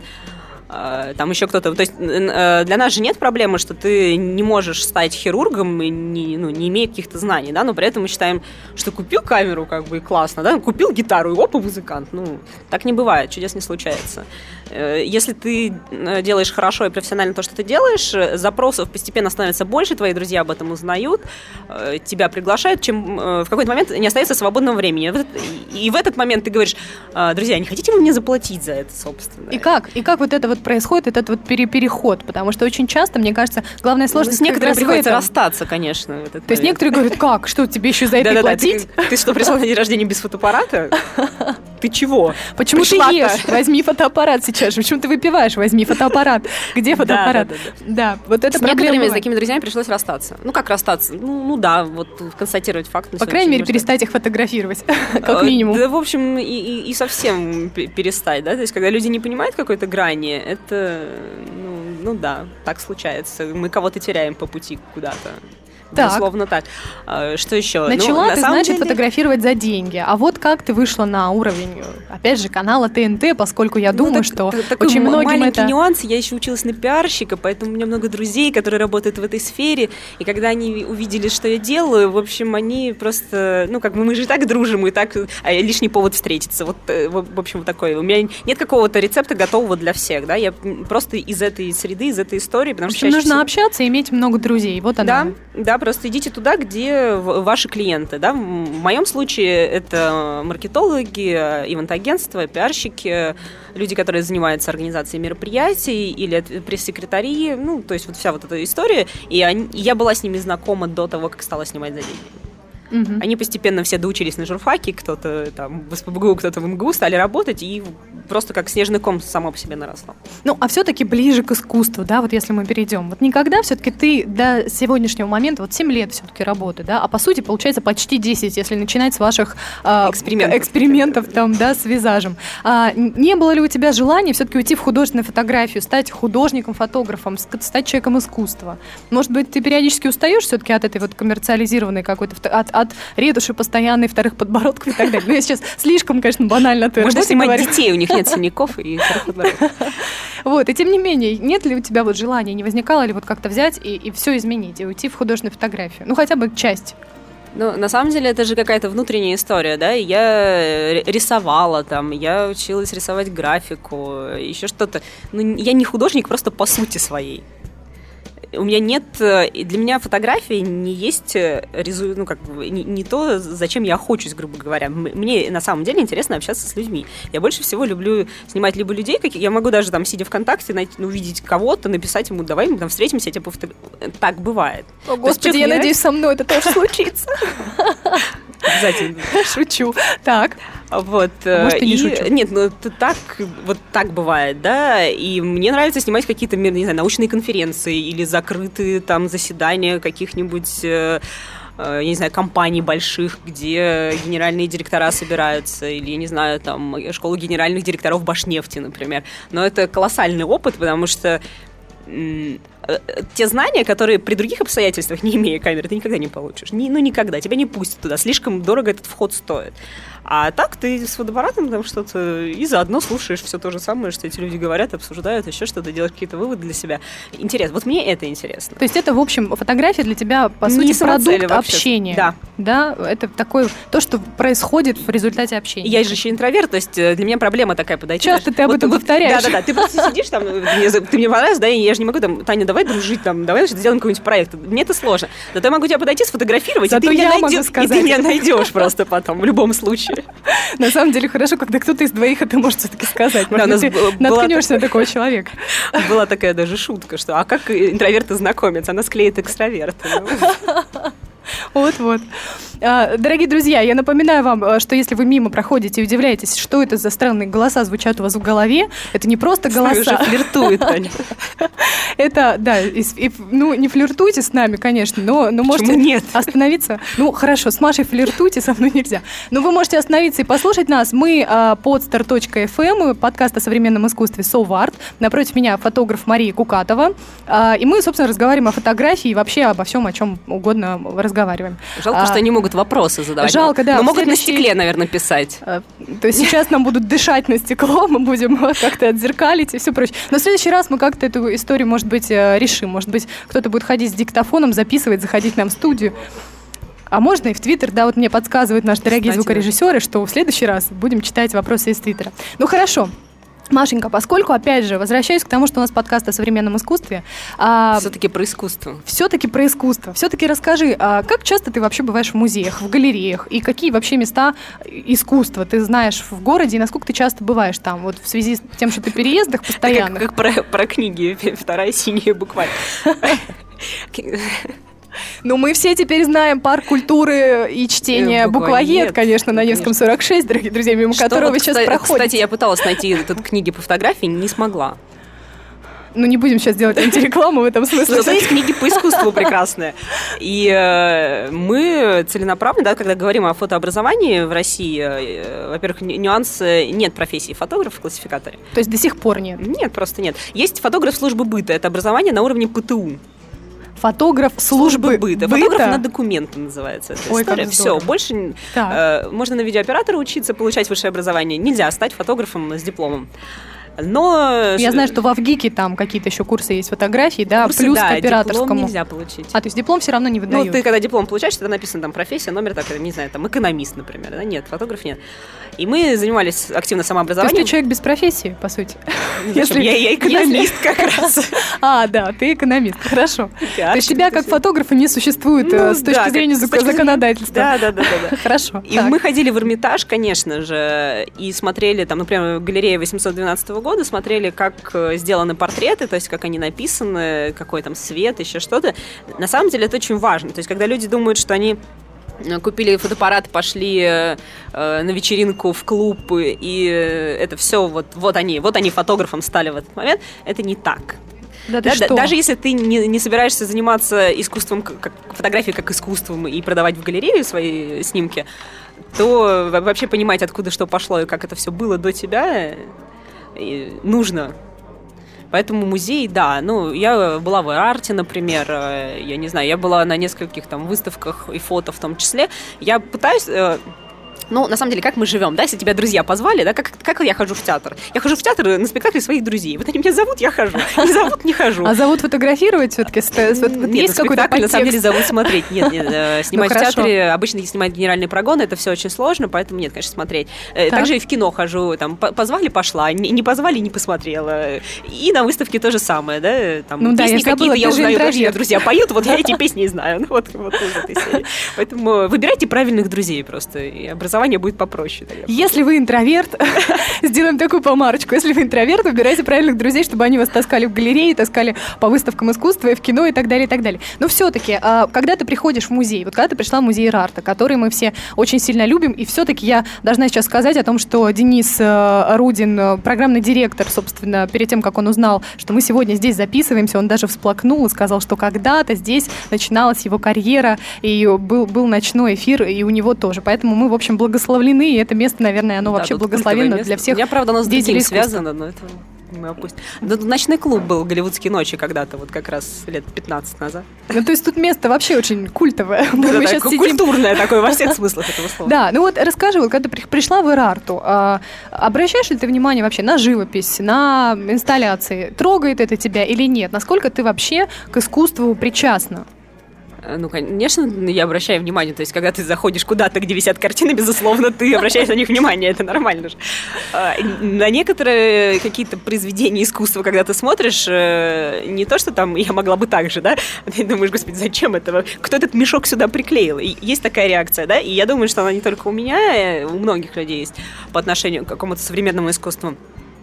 там еще кто-то. То есть э, для нас же нет проблемы, что ты не можешь стать хирургом, не, ну, не имея каких-то знаний, да, но при этом мы считаем, что купил камеру, как бы, и классно, да, купил гитару, и опа, музыкант. Ну, так не бывает, чудес не случается. Э, если ты э, делаешь хорошо и профессионально то, что ты делаешь, запросов постепенно становится больше, твои друзья об этом узнают, тебя приглашают, чем в какой-то момент не остается свободного времени. И в этот момент ты говоришь, друзья, не хотите вы мне заплатить за это, собственно? И как? И как вот это вот происходит этот вот пере переход, потому что очень часто, мне кажется, главная сложность... Ну, с некоторыми приходится расстаться, конечно. То есть некоторые говорят, как, что, тебе еще за это платить? Ты что, пришел на день рождения без фотоаппарата? Ты чего? Почему ты ешь? Возьми фотоаппарат сейчас. Почему ты выпиваешь? Возьми фотоаппарат. Где фотоаппарат? Да, вот это С некоторыми с такими друзьями пришлось расстаться. Ну, как расстаться? Ну, ну да, вот констатировать факт. По крайней мере, перестать их фотографировать, как э, минимум. Да, в общем, и совсем перестать, да? То есть, когда люди не понимают какой-то грани, это, ну, ну да, так случается. Мы кого-то теряем по пути куда-то. Так. Безусловно так. А, что еще? Ну, Начала ну, ты, значит, деле... фотографировать за деньги. А вот как ты вышла на уровень, опять же, канала ТНТ, поскольку я ну, думаю, так, что так, очень многим маленький это... нюанс. Я еще училась на пиарщика, поэтому у меня много друзей, которые работают в этой сфере. И когда они увидели, что я делаю, в общем, они просто... Ну, как бы мы же так дружим, и так... А лишний повод встретиться. Вот, э, в общем, вот такой. У меня нет какого-то рецепта готового для всех, да? Я просто из этой среды, из этой истории, потому что... Нужно всего... общаться и иметь много друзей. Вот она. Да, да, просто идите туда, где ваши клиенты. Да? В моем случае это маркетологи, ивент-агентства, пиарщики, люди, которые занимаются организацией мероприятий или пресс-секретари, ну, то есть вот вся вот эта история. И они, я была с ними знакома до того, как стала снимать за деньги. Угу. Они постепенно все доучились на журфаке, кто-то там в СПБГУ, кто-то в МГУ, стали работать, и просто как снежный ком само по себе наросло. Ну, а все-таки ближе к искусству, да, вот если мы перейдем. Вот никогда все-таки ты до сегодняшнего момента, вот 7 лет все-таки работы, да, а по сути получается почти 10, если начинать с ваших э, экспериментов. экспериментов там, да, с визажем. А, не было ли у тебя желания все-таки уйти в художественную фотографию, стать художником, фотографом, стать человеком искусства? Может быть, ты периодически устаешь все-таки от этой вот коммерциализированной какой-то, от, от ретуши постоянной, вторых подбородков и так далее. Ну, я сейчас слишком, конечно, банально ты Можно снимать говорю. детей, у них нет синяков и вторых подбородков. Вот, и тем не менее, нет ли у тебя вот желания, не возникало ли вот как-то взять и, и все изменить, и уйти в художественную фотографию? Ну, хотя бы часть. Ну, на самом деле, это же какая-то внутренняя история, да, я рисовала там, я училась рисовать графику, еще что-то. Ну, я не художник просто по сути своей у меня нет, э, для меня фотография не есть э, резу, ну как бы не, не то, зачем я охочусь, грубо говоря. Мне на самом деле интересно общаться с людьми. Я больше всего люблю снимать либо людей, как я могу даже там сидя ВКонтакте найти, ну, увидеть кого-то, написать ему, давай мы там встретимся, я тебя пофото... Так бывает. О, Господи, я надеюсь, со мной это тоже случится. Обязательно. Шучу. Так. Вот. А может, и, не шучу. Нет, ну это так, вот так бывает, да. И мне нравится снимать какие-то, не знаю, научные конференции или закрытые там заседания каких-нибудь э, э, я не знаю, компаний больших, где генеральные директора собираются, или, я не знаю, там, школу генеральных директоров Башнефти, например. Но это колоссальный опыт, потому что те знания, которые при других обстоятельствах, не имея камеры, ты никогда не получишь. Ни, ну, никогда. Тебя не пустят туда. Слишком дорого этот вход стоит. А так ты с фотоаппаратом там что-то и заодно слушаешь все то же самое, что эти люди говорят, обсуждают, еще что-то, делаешь какие-то выводы для себя. Интересно. Вот мне это интересно. То есть это, в общем, фотография для тебя, по Не сути, продукт общения. Да. Да, это такое, то, что происходит в результате общения. Я же еще интроверт, то есть э, для меня проблема такая подойти. Часто ты об вот, этом вот, повторяешь. Да-да-да, ты просто сидишь там, ты мне понравилось, да, и я же не могу там, Таня, давай дружить там, давай сделаем какой-нибудь проект. Мне это сложно. Зато я могу тебя подойти, сфотографировать, Зато и ты, меня, найдешь, и ты меня найдешь просто потом, в любом случае. На самом деле хорошо, когда кто-то из двоих это может все-таки сказать. Может, да, ты наткнешься на такого человека. Была такая даже шутка, что а как интроверты знакомятся? Она склеит экстраверта. Вот-вот. А, Дорогие друзья, я напоминаю вам, э, что если вы мимо проходите и удивляетесь, что это за странные голоса звучат у вас в голове, это не просто голоса. уже флиртует. Это, да, ну, не флиртуйте с нами, конечно, но, но можете нет? остановиться. Ну, хорошо, с Машей флиртуйте, со мной нельзя. Но вы можете остановиться и послушать нас. Мы а, podstar.fm, подкаст о современном искусстве So Art. Напротив меня фотограф Мария Кукатова. А, и мы, собственно, разговариваем о фотографии и вообще обо всем, о чем угодно разговариваем. Жалко, А, что они могут вопросы задавать. жалко, да. Но могут на следующий- стекле, наверное, писать. А, То есть сейчас нам будут дышать на стекло, мы будем как-то отзеркалить и все прочее. Но в следующий раз мы как-то эту историю, может быть, э, решим. Может быть, кто-то будет ходить с диктофоном, записывать, заходить нам в студию. А можно и в Твиттер, да, вот мне подсказывают наши дорогие Кстати, звукорежиссеры, что в следующий раз будем читать вопросы из Твиттера. Ну хорошо. Машенька, поскольку, опять же, возвращаюсь к тому, что у нас подкаст о современном искусстве, а, Все-таки про искусство. все-таки про искусство. Все-таки расскажи, а как часто ты вообще бываешь в музеях, в галереях, и какие вообще места искусства ты знаешь в городе, и насколько ты часто бываешь там, вот в связи с тем, что ты переездах постоянно? как, как про, про книги, вторая синяя букваль. Ну, мы все теперь знаем парк культуры и чтения Э, буквоед, конечно, на Невском конечно. 46, дорогие друзья, мимо которого вы сейчас проходите. Кстати, я пыталась найти тут книги по фотографии, не смогла. Ну, не будем сейчас делать антирекламу в этом смысле. Зато есть книги по искусству прекрасные. И э, мы целенаправленно, да, когда говорим о фотообразовании в России, э, во-первых, ню- нюанс, нет профессии фотографа в классификаторе. То есть до сих пор нет. Нет, просто нет. Есть фотограф службы быта, это образование на уровне ПТУ. Фотограф службы, быта. Фотограф на документы называется эта Ой, история. Все, больше Так. э, можно на видеооператора учиться, получать высшее образование. Нельзя стать фотографом с дипломом. Но Я знаю, что в Авгике там какие-то еще курсы есть фотографии, да, курсы, плюс да, к операторскому. диплом нельзя получить. А, то есть диплом все равно не Ну, выдают. ты когда диплом получаешь, тогда написано там профессия, номер, так, не знаю, там экономист, например. Да? Нет, фотограф нет. И мы занимались активно То есть самообразованием. ты человек без профессии, по сути. Ну, зачем? я, я экономист как раз. А, да, ты экономист, хорошо. То есть тебя как фотографа не существует Ну, э, с точки зрения законодательства. Да, да, да. Хорошо. И мы ходили в Эрмитаж, конечно же, и смотрели, там, например, галерея 812 года, смотрели, как э, сделаны портреты, то есть как они написаны, какой там свет, еще что-то. На самом деле это очень важно. То есть когда люди думают, что они э, купили фотоаппарат, пошли э, э, на вечеринку в клуб, и это все, вот, вот они, вот они фотографом стали в этот момент, это не так. Да Да, да, даже если ты не, не собираешься заниматься искусством, как, фотографией как искусством и продавать в галерею свои снимки, то во- вообще понимать, откуда что пошло и как это все было до тебя, нужно. Поэтому музей, да, ну, я была в арте, например, э, я не знаю, я была на нескольких там выставках и фото в том числе. Я пытаюсь э, ну, на самом деле, как мы живем, да, если тебя друзья позвали, да, как, как я хожу в театр? Я хожу в театр на спектакли своих друзей. Вот они меня зовут, я хожу. Не зовут, не хожу. А зовут фотографировать все-таки? Нет, Есть какой-то спектакль, на самом деле, зовут смотреть. Нет, нет, э, снимать в театре, обычно снимать генеральные прогоны, это все очень сложно, поэтому нет, конечно, смотреть. Э, Так. Также и в кино хожу, там, по- позвали, пошла, не позвали, не посмотрела. И на выставке то же самое, да, там, Ну песни какие-то я узнаю, интроверт. друзья поют, вот я эти песни знаю, ну вот, вот. Поэтому выбирайте правильных друзей просто, и образование будет попроще. тогда. Если вы интроверт, сделаем такую помарочку. Если вы интроверт, выбирайте правильных друзей, чтобы они вас таскали в галереи, таскали по выставкам искусства и в кино и так далее, и так далее. Но все-таки, когда ты приходишь в музей, вот когда ты пришла в музей Рарта, который мы все очень сильно любим, и все-таки я должна сейчас сказать о том, что Денис э, Рудин, э, программный директор, собственно, перед тем, как он узнал, что мы сегодня здесь записываемся, он даже всплакнул и сказал, что когда-то здесь начиналась его карьера, и был, был ночной эфир, и у него тоже. Поэтому мы, в общем, благословлены, и это место, наверное, оно Да, вообще благословенно для всех меня, правда, оно с другим связано, но это мы опустим. Да, ночной клуб был «Голливудские ночи» когда-то, вот как раз лет 15 назад. Ну, то есть тут место вообще очень культовое. Сейчас ку- сидим- Культурное такое во всех смыслах этого слова. Да, ну вот расскажи, вот когда ты при- пришла в Ирарту, а, обращаешь ли ты внимание вообще на живопись, на инсталляции? Трогает это тебя или нет? Насколько ты вообще к искусству причастна? Э, Ну, конечно, я обращаю внимание. То есть, когда ты заходишь куда-то, где висят картины, безусловно, ты обращаешь на них внимание. Это нормально же. А, На некоторые какие-то произведения искусства, когда ты смотришь, э, не то, что там я могла бы так же, да? Ты думаешь, господи, зачем это? Кто этот мешок сюда приклеил? Есть такая реакция, да? И я думаю, что она не только у меня, э, у многих людей есть по отношению к какому-то современному искусству.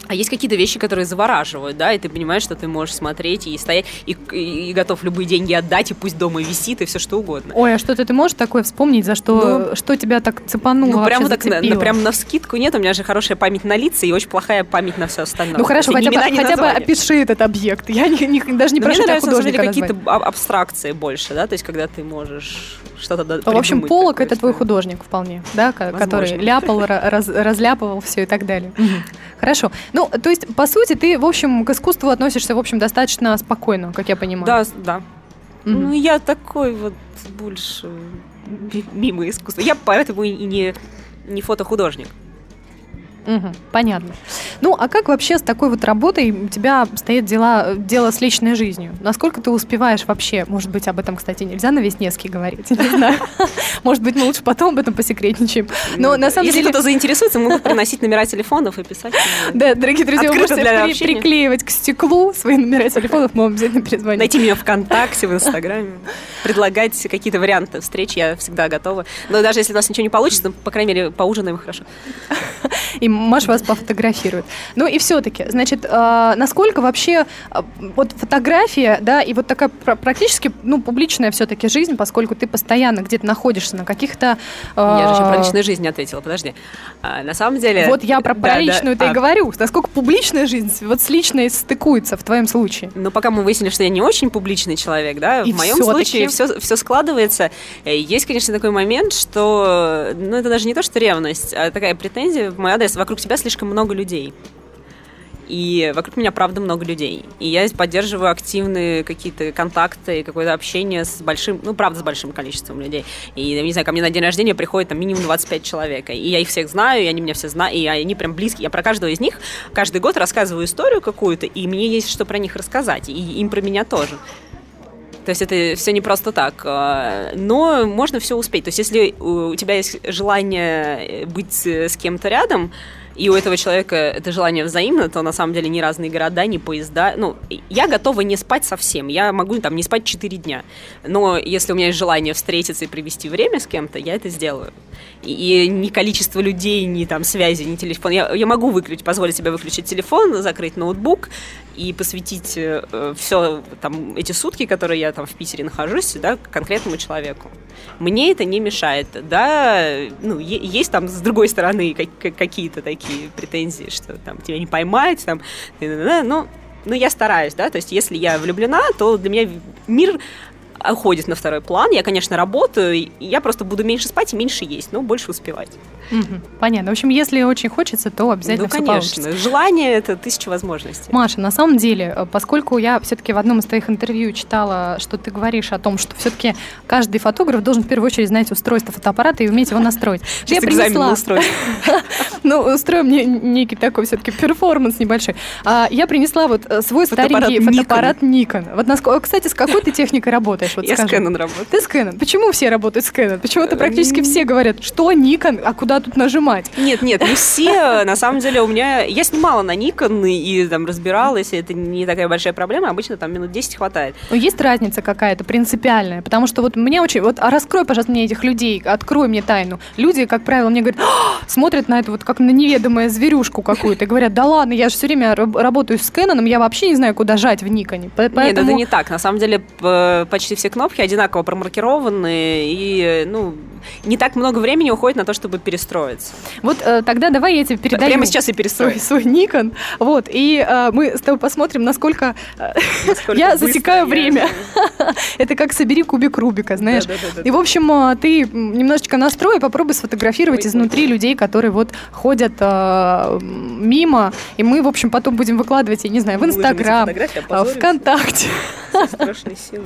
А есть какие-то вещи, которые завораживают, да, и ты понимаешь, что ты можешь смотреть и стоять, и, и, и готов любые деньги отдать, и пусть дома висит, и все что угодно. Ой, а что-то ты можешь такое вспомнить, за что, ну, что тебя так цепануло, Ну, прямо так, на, прям на вскидку нет, у меня же хорошая память на лица и очень плохая память на все остальное. Ну, хорошо, хотя, бы, хотя бы опиши этот объект. Я не, не, даже не Но прошу мне нравятся, художника какие-то абстракции больше, да, то есть когда ты можешь что-то В общем, Полок — это твой художник вполне, да, который ляпал, раз, разляпывал все и так далее. Хорошо. Ну, то есть, по сути, ты, в общем, к искусству относишься, в общем, достаточно спокойно, как я понимаю. Да, да. Mm-hmm. Ну, я такой вот больше мимо искусства. Я поэтому и не, не фотохудожник. Угу, понятно. Ну, а как вообще с такой вот работой у тебя стоит дела, дело с личной жизнью? Насколько ты успеваешь вообще? Может быть, об этом, кстати, нельзя на Веснецкий говорить? Не знаю. Может быть, мы лучше потом об этом посекретничаем. Но на самом Если деле... кто-то заинтересуется, могут приносить номера телефонов и писать. Да, дорогие друзья, вы можете приклеивать к стеклу свои номера телефонов, мы вам обязательно перезвоним. Найти меня ВКонтакте, в Инстаграме. Предлагать какие-то варианты встреч, я всегда готова. Но даже если у нас ничего не получится, по крайней мере, поужинаем хорошо. И Маша вас пофотографирует. Ну и все-таки, значит, э, насколько вообще э, вот фотография, да, и вот такая практически, ну, публичная все-таки жизнь, поскольку ты постоянно где-то находишься на каких-то... Э, я же еще про личную жизнь ответила, подожди. А, на самом деле... Вот я про, да, личную да, и а... говорю. Насколько публичная жизнь вот с личной стыкуется в твоем случае? Ну, пока мы выяснили, что я не очень публичный человек, да, в моем случае все, все складывается. Э, есть, конечно, такой момент, что, ну, это даже не то, что ревность, а такая претензия в мой адрес. Вокруг тебя слишком много людей. И вокруг меня, правда, много людей. И я поддерживаю активные какие-то контакты, какое-то общение с большим, ну, правда, с большим количеством людей. И, я не знаю, ко мне на день рождения приходит там минимум 25 человек. И я их всех знаю, и они меня все знают, и они прям близкие. Я про каждого из них каждый год рассказываю историю какую-то, и мне есть что про них рассказать, и им про меня тоже. То есть это все не просто так. А, но можно все успеть. То есть если у тебя есть желание быть с кем-то рядом, и у этого человека это желание взаимно, то на самом деле ни разные города, ни поезда. Ну, я готова не спать совсем. Я могу там не спать 4 дня. Но если у меня есть желание встретиться и провести время с кем-то, я это сделаю. И, и ни количество людей, ни там связи, ни телефон. Я, я могу выключить, позволить себе выключить телефон, закрыть ноутбук и посвятить э, все там эти сутки, которые я там в Питере нахожусь, да, конкретному человеку. Мне это не мешает, да, ну, есть там с другой стороны какие-то такие претензии, что там тебя не поймать, там, но ну, я стараюсь, да, то есть если я влюблена, то для меня мир уходит на второй план. Я, конечно, работаю, я просто буду меньше спать и меньше есть, но больше успевать. Угу. Понятно. В общем, если очень хочется, то обязательно Ну, конечно. Получится. Желание — это тысяча возможностей. Маша, на самом деле, э, поскольку я все-таки в одном из твоих интервью читала, что ты говоришь о том, что все-таки каждый фотограф должен в первую очередь знать устройство фотоаппарата и уметь его настроить. Я принесла... Ну, устроим мне некий такой все-таки перформанс небольшой. А, я принесла вот э, свой старенький фотоаппарат Nikon. Вот, кстати, с какой ты техникой работаешь? Я с Canon работаю. Ты с Canon. Почему все работают с Canon? Почему-то практически все говорят, что Nikon, а куда тут нажимать. Нет, нет, не все. На самом деле у меня... Я снимала на Nikon и там разбиралась, и это не такая большая проблема. Обычно там минут 10 хватает. Но есть разница какая-то принципиальная? Потому что вот мне очень... Вот а раскрой, пожалуйста, мне этих людей, открой мне тайну. Люди, как правило, мне говорят, «А!» смотрят на это вот как на неведомую зверюшку какую-то и говорят, да ладно, я же все время работаю с Canon, я вообще не знаю, куда жать в Никоне. Поэтому... Нет, это не так. На самом деле почти все кнопки одинаково промаркированы, и, ну, не так много времени уходит на то, чтобы перестроиться. Вот э, тогда давай я тебе передаю... Прямо сейчас и перестрою. Свой, свой Nikon. Вот, и э, мы с тобой посмотрим, насколько, э, насколько я засекаю я... время. Это как собери кубик Рубика, знаешь. Да, да, да, и, в общем, э, ты немножечко настрой попробуй сфотографировать ой, изнутри людей, которые вот ходят э, мимо, и мы, в общем, потом будем выкладывать, я не знаю, в Инстаграм, а ВКонтакте. Страшные силы.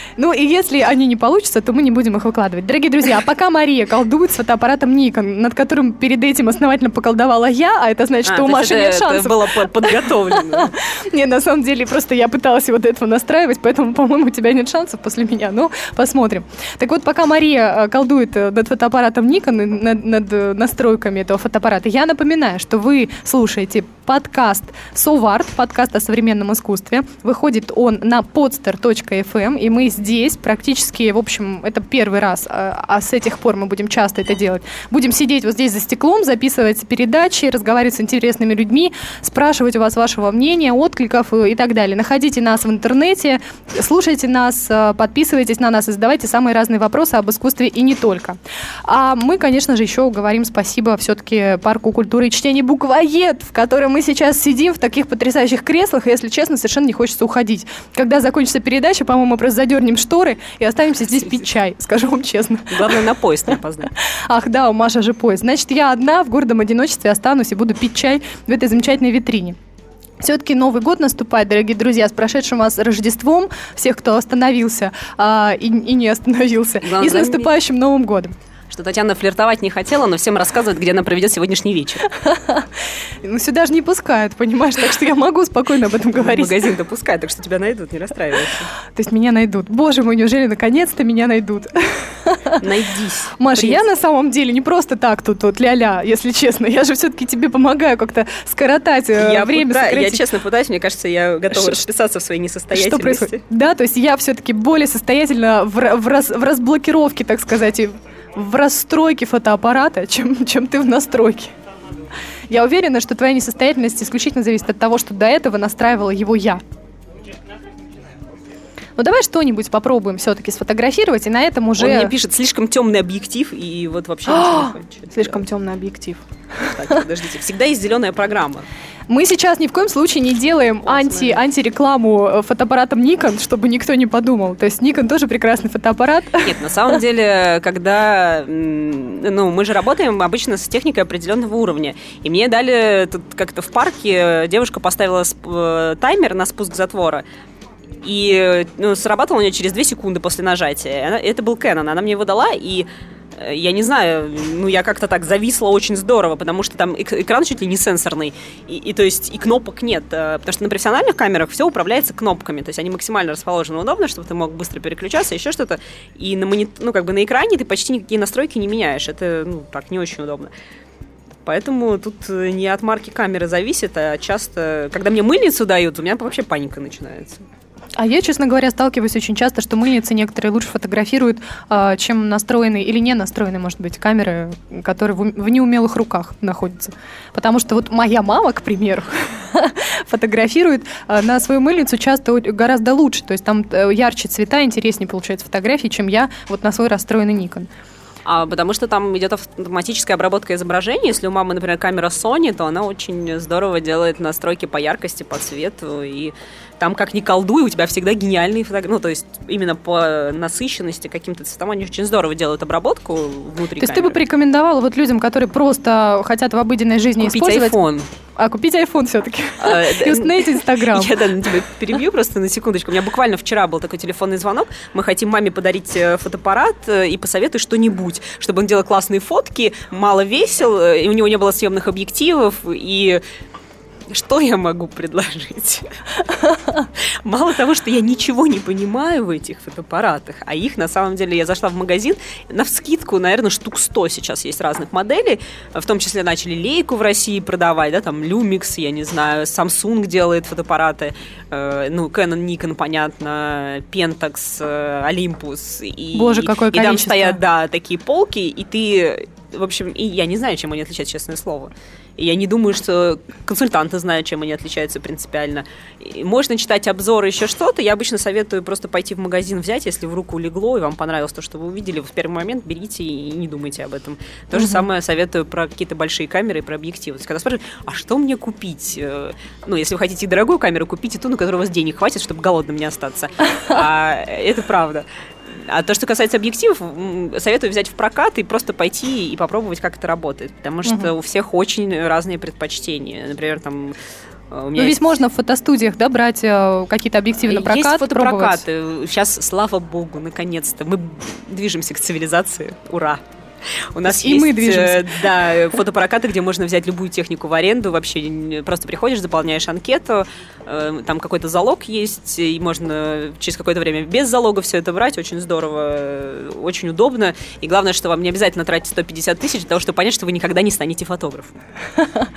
Ну и если они не получатся, то мы не будем их выкладывать. Дорогие друзья, а пока Мария колдует с фотоаппаратом Nikon, над которым перед этим основательно поколдовала я, а это значит, а, что у Маши нет шансов. Это было подготовлено. Не, на самом деле, просто я пыталась вот этого настраивать, поэтому, по-моему, у тебя нет шансов после меня. Ну, посмотрим. Так вот, пока Мария э, колдует э, над фотоаппаратом Nikon, над, над э, настройками этого фотоаппарата, я напоминаю, что вы слушаете подкаст «Соварт», подкаст о современном искусстве. Выходит он на podster.fm, и мы здесь практически, в общем, это первый раз, а, а с этих пор мы будем часто это делать. Будем сидеть вот здесь за стеклом, записывать передачи, разговаривать с интересными людьми, спрашивать у вас вашего мнения, откликов и так далее. Находите нас в интернете, слушайте нас, э, подписывайтесь на нас и задавайте самые разные вопросы об искусстве и не только. А мы, конечно же, еще говорим спасибо все-таки парку культуры и чтения «Буквоед», в котором мы сейчас сидим в таких потрясающих креслах, и, если честно, совершенно не хочется уходить. Когда закончится передача, по-моему, мы просто задернем шторы и останемся здесь пить чай, скажу вам честно. Главное, на поезд не опоздать. Ах, да, у Маши же поезд. Значит, я одна в гордом одиночестве останусь и буду пить чай в этой замечательной витрине. Все-таки Новый год наступает, дорогие друзья, с прошедшим вас Рождеством, всех, кто остановился а, и, и не остановился, Главное, и с наступающим Новым годом. Что Татьяна флиртовать не хотела, но всем рассказывает, где она проведет сегодняшний вечер. Ну, сюда же не пускают, понимаешь, так что я могу спокойно об этом говорить. Магазин допускает, так что тебя найдут, не расстраивайся. То есть меня найдут. Боже мой, неужели наконец-то меня найдут? Найдись. Маша, я на самом деле не просто так тут вот ля-ля, если честно. Я же все-таки тебе помогаю как-то скоротать э, Я, время, пыта- я честно пытаюсь, мне кажется, я готова Ш- расписаться в своей Что несостоятельности. происходит? Да, то есть я все-таки более состоятельна в, ра- в раз- в разблокировке, так сказать, в расстройке фотоаппарата, чем, чем ты в настройке. Я уверена, что твоя несостоятельность исключительно зависит от того, что до этого настраивала его я. Ну давай что-нибудь попробуем все-таки сфотографировать, и на этом уже... Он мне пишет, слишком темный объектив, и вот вообще ничего не хочет. Слишком темный объектив. Так, подождите, всегда есть зеленая программа. Мы сейчас ни в коем случае не делаем анти, антирекламу э, фотоаппаратом Nikon, чтобы никто не подумал. То есть Nikon тоже прекрасный фотоаппарат. Нет, на самом деле, когда, ну, мы же работаем обычно с техникой определенного уровня, и мне дали тут как-то в парке, девушка поставила э, таймер на спуск затвора, и ну, срабатывал у нее через 2 секунды после нажатия. Она- это был Canon, она мне его дала, и э, я не знаю, ну я как-то так зависла очень здорово, потому что там эк- экран чуть ли не сенсорный, и, и то есть и кнопок нет, э, потому что на профессиональных камерах все управляется кнопками, то есть они максимально расположены удобно, чтобы ты мог быстро переключаться, еще что-то, и на монит- ну как бы на экране ты почти никакие настройки не меняешь, это ну так не очень удобно. Поэтому тут э, не от марки камеры зависит, а часто, когда мне мыльницу дают, у меня вообще паника начинается. А я, честно говоря, сталкиваюсь очень часто, что мыльницы некоторые лучше фотографируют, а, чем настроенные или не настроенные, может быть, камеры, которые в, ум- в неумелых руках находятся. Потому что вот моя мама, к примеру, фотографирует а, на свою мыльницу часто гораздо лучше. То есть там э, ярче цвета, интереснее получается фотографии, чем я вот на свой расстроенный Nikon. А, потому что там идет автоматическая обработка изображения. Если у мамы, например, камера Sony, то она очень здорово делает настройки по яркости, по цвету. И там, как ни колдуй, у тебя всегда гениальные фотографии. Ну, то есть именно по насыщенности каким-то цветам они очень здорово делают обработку внутри То есть ты бы порекомендовала вот людям, которые просто хотят в обыденной жизни Купить использовать... iPhone. А, купить iPhone все-таки. И установить Инстаграм. Я да, на тебя перебью просто на секундочку. У меня буквально вчера был такой телефонный звонок. Мы хотим маме подарить э, фотоаппарат э, и посоветуй что-нибудь, чтобы он делал классные фотки, мало весил, э, и у него не было съемных объективов, и что я могу предложить? Мало того, что я ничего не понимаю в этих фотоаппаратах, а их, на самом деле, я зашла в магазин, на вскидку, наверное, штук 100 сейчас есть разных моделей, в том числе начали лейку в России продавать, да, там Lumix, я не знаю, Samsung делает фотоаппараты, э, ну, Canon, Nikon, понятно, Pentax, э, Olympus. И, Боже, какое И там количество. стоят, да, такие полки, и ты, в общем, и я не знаю, чем они отличаются, честное слово. И я не думаю, что консультанты знают, чем они отличаются принципиально. И можно читать обзоры, еще что-то. Я обычно советую просто пойти в магазин взять, если в руку легло, и вам понравилось то, что вы увидели, в первый момент берите и не думайте об этом. То же самое советую про какие-то большие камеры и про объективы. То есть, когда спрашивают, а что мне купить? Э, Ну, если вы хотите дорогую камеру, купите ту, на которую у вас денег хватит, чтобы голодным не остаться. А, это правда. А то, что касается объективов, советую взять в прокат и просто пойти и попробовать, как это работает. Потому что у всех очень разные предпочтения. Например, там э, у меня Ну, ведь есть- можно в фотостудиях, да, брать э, какие-то объективы на прокат, есть пробовать. фотопрокаты. Сейчас, слава богу, наконец-то мы движемся к цивилизации. Ура! У нас И есть, мы движемся. э, Да, фотопрокаты, где можно взять любую технику в аренду. Вообще просто приходишь, заполняешь анкету, э, там какой-то залог есть, и можно через какое-то время без залога все это брать. Очень здорово, э, очень удобно. И главное, что вам не обязательно тратить 150 тысяч для того, чтобы понять, что вы никогда не станете фотографом.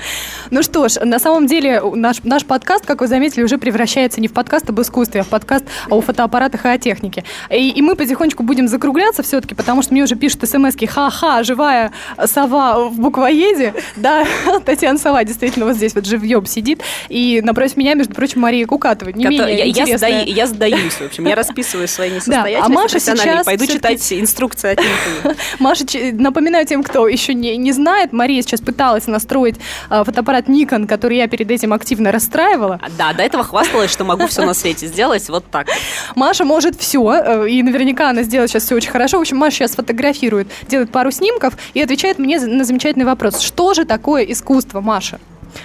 Ну что ж, на самом деле наш, наш подкаст, как вы заметили, уже превращается не в подкаст об искусстве, а в подкаст о фотоаппаратах и о технике. И, и мы потихонечку будем закругляться все-таки, потому что мне уже пишут смс-ки «Ха-ха, живая сова в буквоеде». Да, Татьяна Сова действительно вот здесь вот живьем сидит. И напротив меня, между прочим, Мария Кукатова. Не Кото- менее я, я, сдаю- я сдаюсь, в общем. Я расписываю свои а несостоятельности Маша профессиональные, сейчас Пойду читать инструкции от. Маша, напоминаю тем, кто еще не, не знает, Мария сейчас пыталась настроить а, фотоаппарат Nikon, который я перед этим активно расстраивала. А, Да, до этого хвасталась, что могу все на свете сделать вот так. Маша может все, и наверняка она сделает сейчас все очень хорошо. В общем, Маша сейчас фотографирует, делает пару снимков и отвечает мне на замечательный вопрос. Что же такое искусство, Маша?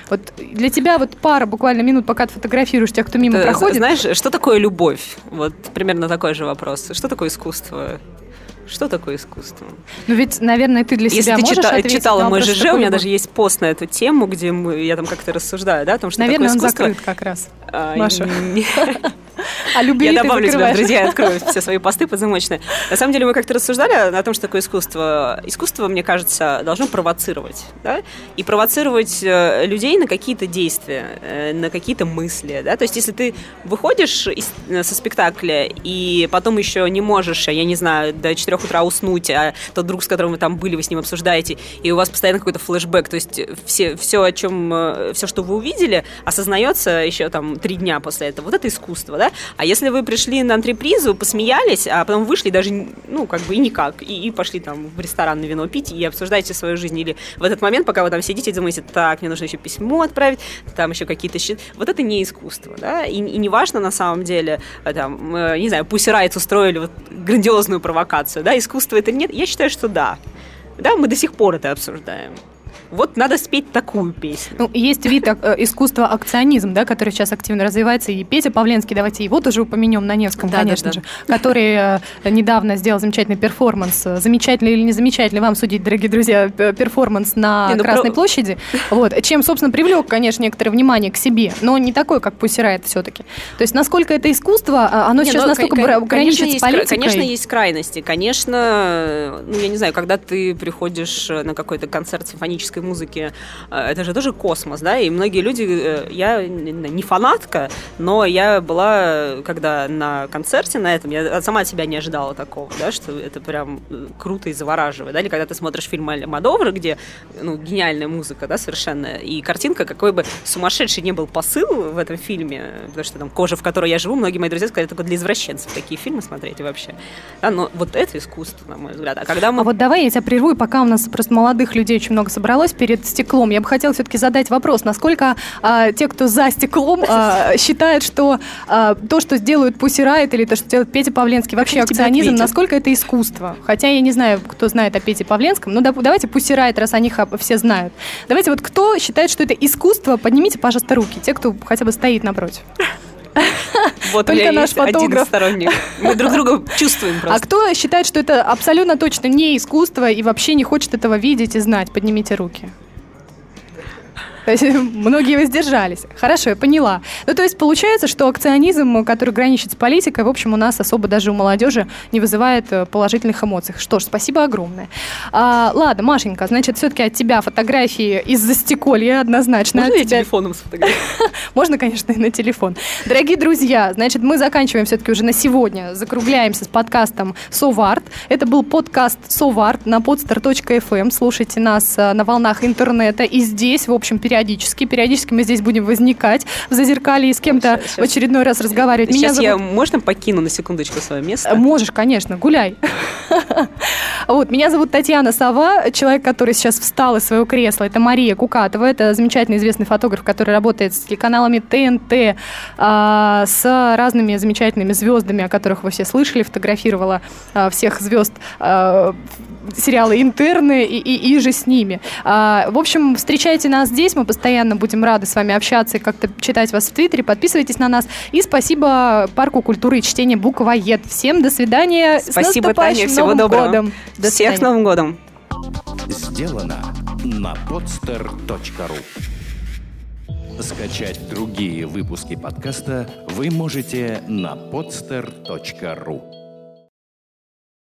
Вот для тебя вот пара буквально минут, пока ты фотографируешь тех, кто мимо Ты проходит. Знаешь, что такое любовь? Вот примерно такой же вопрос. Что такое искусство? Что такое искусство? Ну ведь, наверное, ты для Если себя ты можешь чита- ответить читала мой ЖЖ, у меня даже есть пост на эту тему, где мы, я там как-то рассуждаю, да, о том, что Наверное, он такое искусство. закрыт как раз. А, Маша. А любви Я добавлю тебя друзья, я открою все свои посты подзамочные. На самом деле мы как-то рассуждали о том, что такое искусство. Искусство, мне кажется, должно провоцировать. Да? И провоцировать э, людей на какие-то действия, э, на какие-то мысли. Да? То есть если ты выходишь из- э, со спектакля и потом еще не можешь, я не знаю, до 4 утра уснуть, а тот друг, с которым вы там были, вы с ним обсуждаете, и у вас постоянно какой-то флешбэк, то есть все, все, о чем, все, что вы увидели, осознается еще там три дня после этого. Вот это искусство, да? А если вы пришли на антрепризу, посмеялись, а потом вышли даже, ну, как бы и никак, и, и пошли там в ресторан на вино пить и обсуждаете свою жизнь, или в этот момент, пока вы там сидите, думаете, так, мне нужно еще письмо отправить, там еще какие-то счет. Вот это не искусство, да? И, и не важно на самом деле, э, там, э, не знаю, Pussy Riot устроили вот грандиозную провокацию, да, искусство это или нет? Я считаю, что да. Да, мы до сих пор это обсуждаем. Вот надо спеть такую песню. Ну, есть вид э, искусства акционизм, да, который сейчас активно развивается. И Петя Павленский, давайте его тоже упомянем на Невском, Да, конечно да, же, который э, недавно сделал замечательный перформанс. Э, Замечательный или не замечательный, вам судить, дорогие друзья, п- перформанс на Не, ну, Красной про- площади. Вот, чем, собственно, привлек, конечно, некоторое внимание к себе, но не такой, как Пусирает все-таки. То есть, насколько это искусство, а, оно Не, сейчас ну, настолько кон- граничит конечно, с есть политикой. Конечно, есть крайности. Конечно, ну, я не знаю, когда ты приходишь на какой-то концерт симфонической музыки, э, это же тоже космос, да, и многие люди, э, я не не фанатка, но я была, когда на концерте на этом, я сама от себя не ожидала такого, да, что это прям э, круто и завораживает, да, или когда ты смотришь фильм Мадовра, где, ну, гениальная музыка, да, совершенно, и картинка, какой бы сумасшедший не был посыл в этом фильме, потому что там кожа, в которой я живу, многие мои друзья сказали, только для извращенцев такие фильмы смотреть вообще. Да, но вот это искусство, на мой взгляд. А когда мы А вот давай я тебя прерву, и пока у нас просто молодых людей очень много собралось перед стеклом, я бы хотела все-таки задать вопрос, насколько а, те, кто за стеклом, а, считают, что а, то, что сделают Пусси Райт или то, что делает Петя Павленский, вообще акционизм, насколько это искусство? Хотя я не знаю, кто знает о Пете Павленском, но давайте Пусси Райт, раз они ха- все знают. Давайте вот кто считает, что это искусство, поднимите, пожалуйста, руки, те, кто хотя бы стоит напротив. вот у только меня наш есть один фотограф. сторонник. Мы друг друга чувствуем А просто. кто считает, что это абсолютно точно не искусство и вообще не хочет этого видеть и знать? Поднимите руки. То есть многие воздержались. Хорошо, я поняла. Ну, то есть получается, что акционизм, который граничит с политикой, в общем, у нас особо даже у молодежи не вызывает э, положительных эмоций. Что ж, спасибо огромное. А, ладно, Машенька, значит, все-таки от тебя фотографии из-за стеколья однозначно. Можно от я тебя- телефоном сфотографирую? можно, конечно, и на телефон. Дорогие друзья, значит, мы заканчиваем все-таки уже на сегодня. Закругляемся с подкастом Соварт. Это был подкаст Соварт на podstar.fm. Слушайте нас э, на волнах интернета и здесь, в общем, периодически. Периодически мы здесь будем возникать в зазеркалье и с кем-то в очередной раз разговаривать. Сейчас Меня я, зовут... можно покину на секундочку свое место? Можешь, конечно, гуляй. Вот, меня зовут Татьяна Сова, человек, который сейчас встал из своего кресла. Это Мария Кукатова, это замечательный известный фотограф, который работает с телеканалами ТНТ, а, с разными замечательными звездами, о которых вы все слышали, фотографировала а, всех звезд а, сериалы «Интерны» и, и, и же с ними. А, в общем, встречайте нас здесь, мы постоянно будем рады с вами общаться и как-то читать вас в Твиттере, подписывайтесь на нас. И спасибо Парку культуры и чтения «Буквоед». Всем до свидания. С Спасибо, наступающим Таня, всего Новым доброго. годом. До Всех с. Новым годом! сделано на podster.ru Скачать другие выпуски подкаста вы можете на podster.ru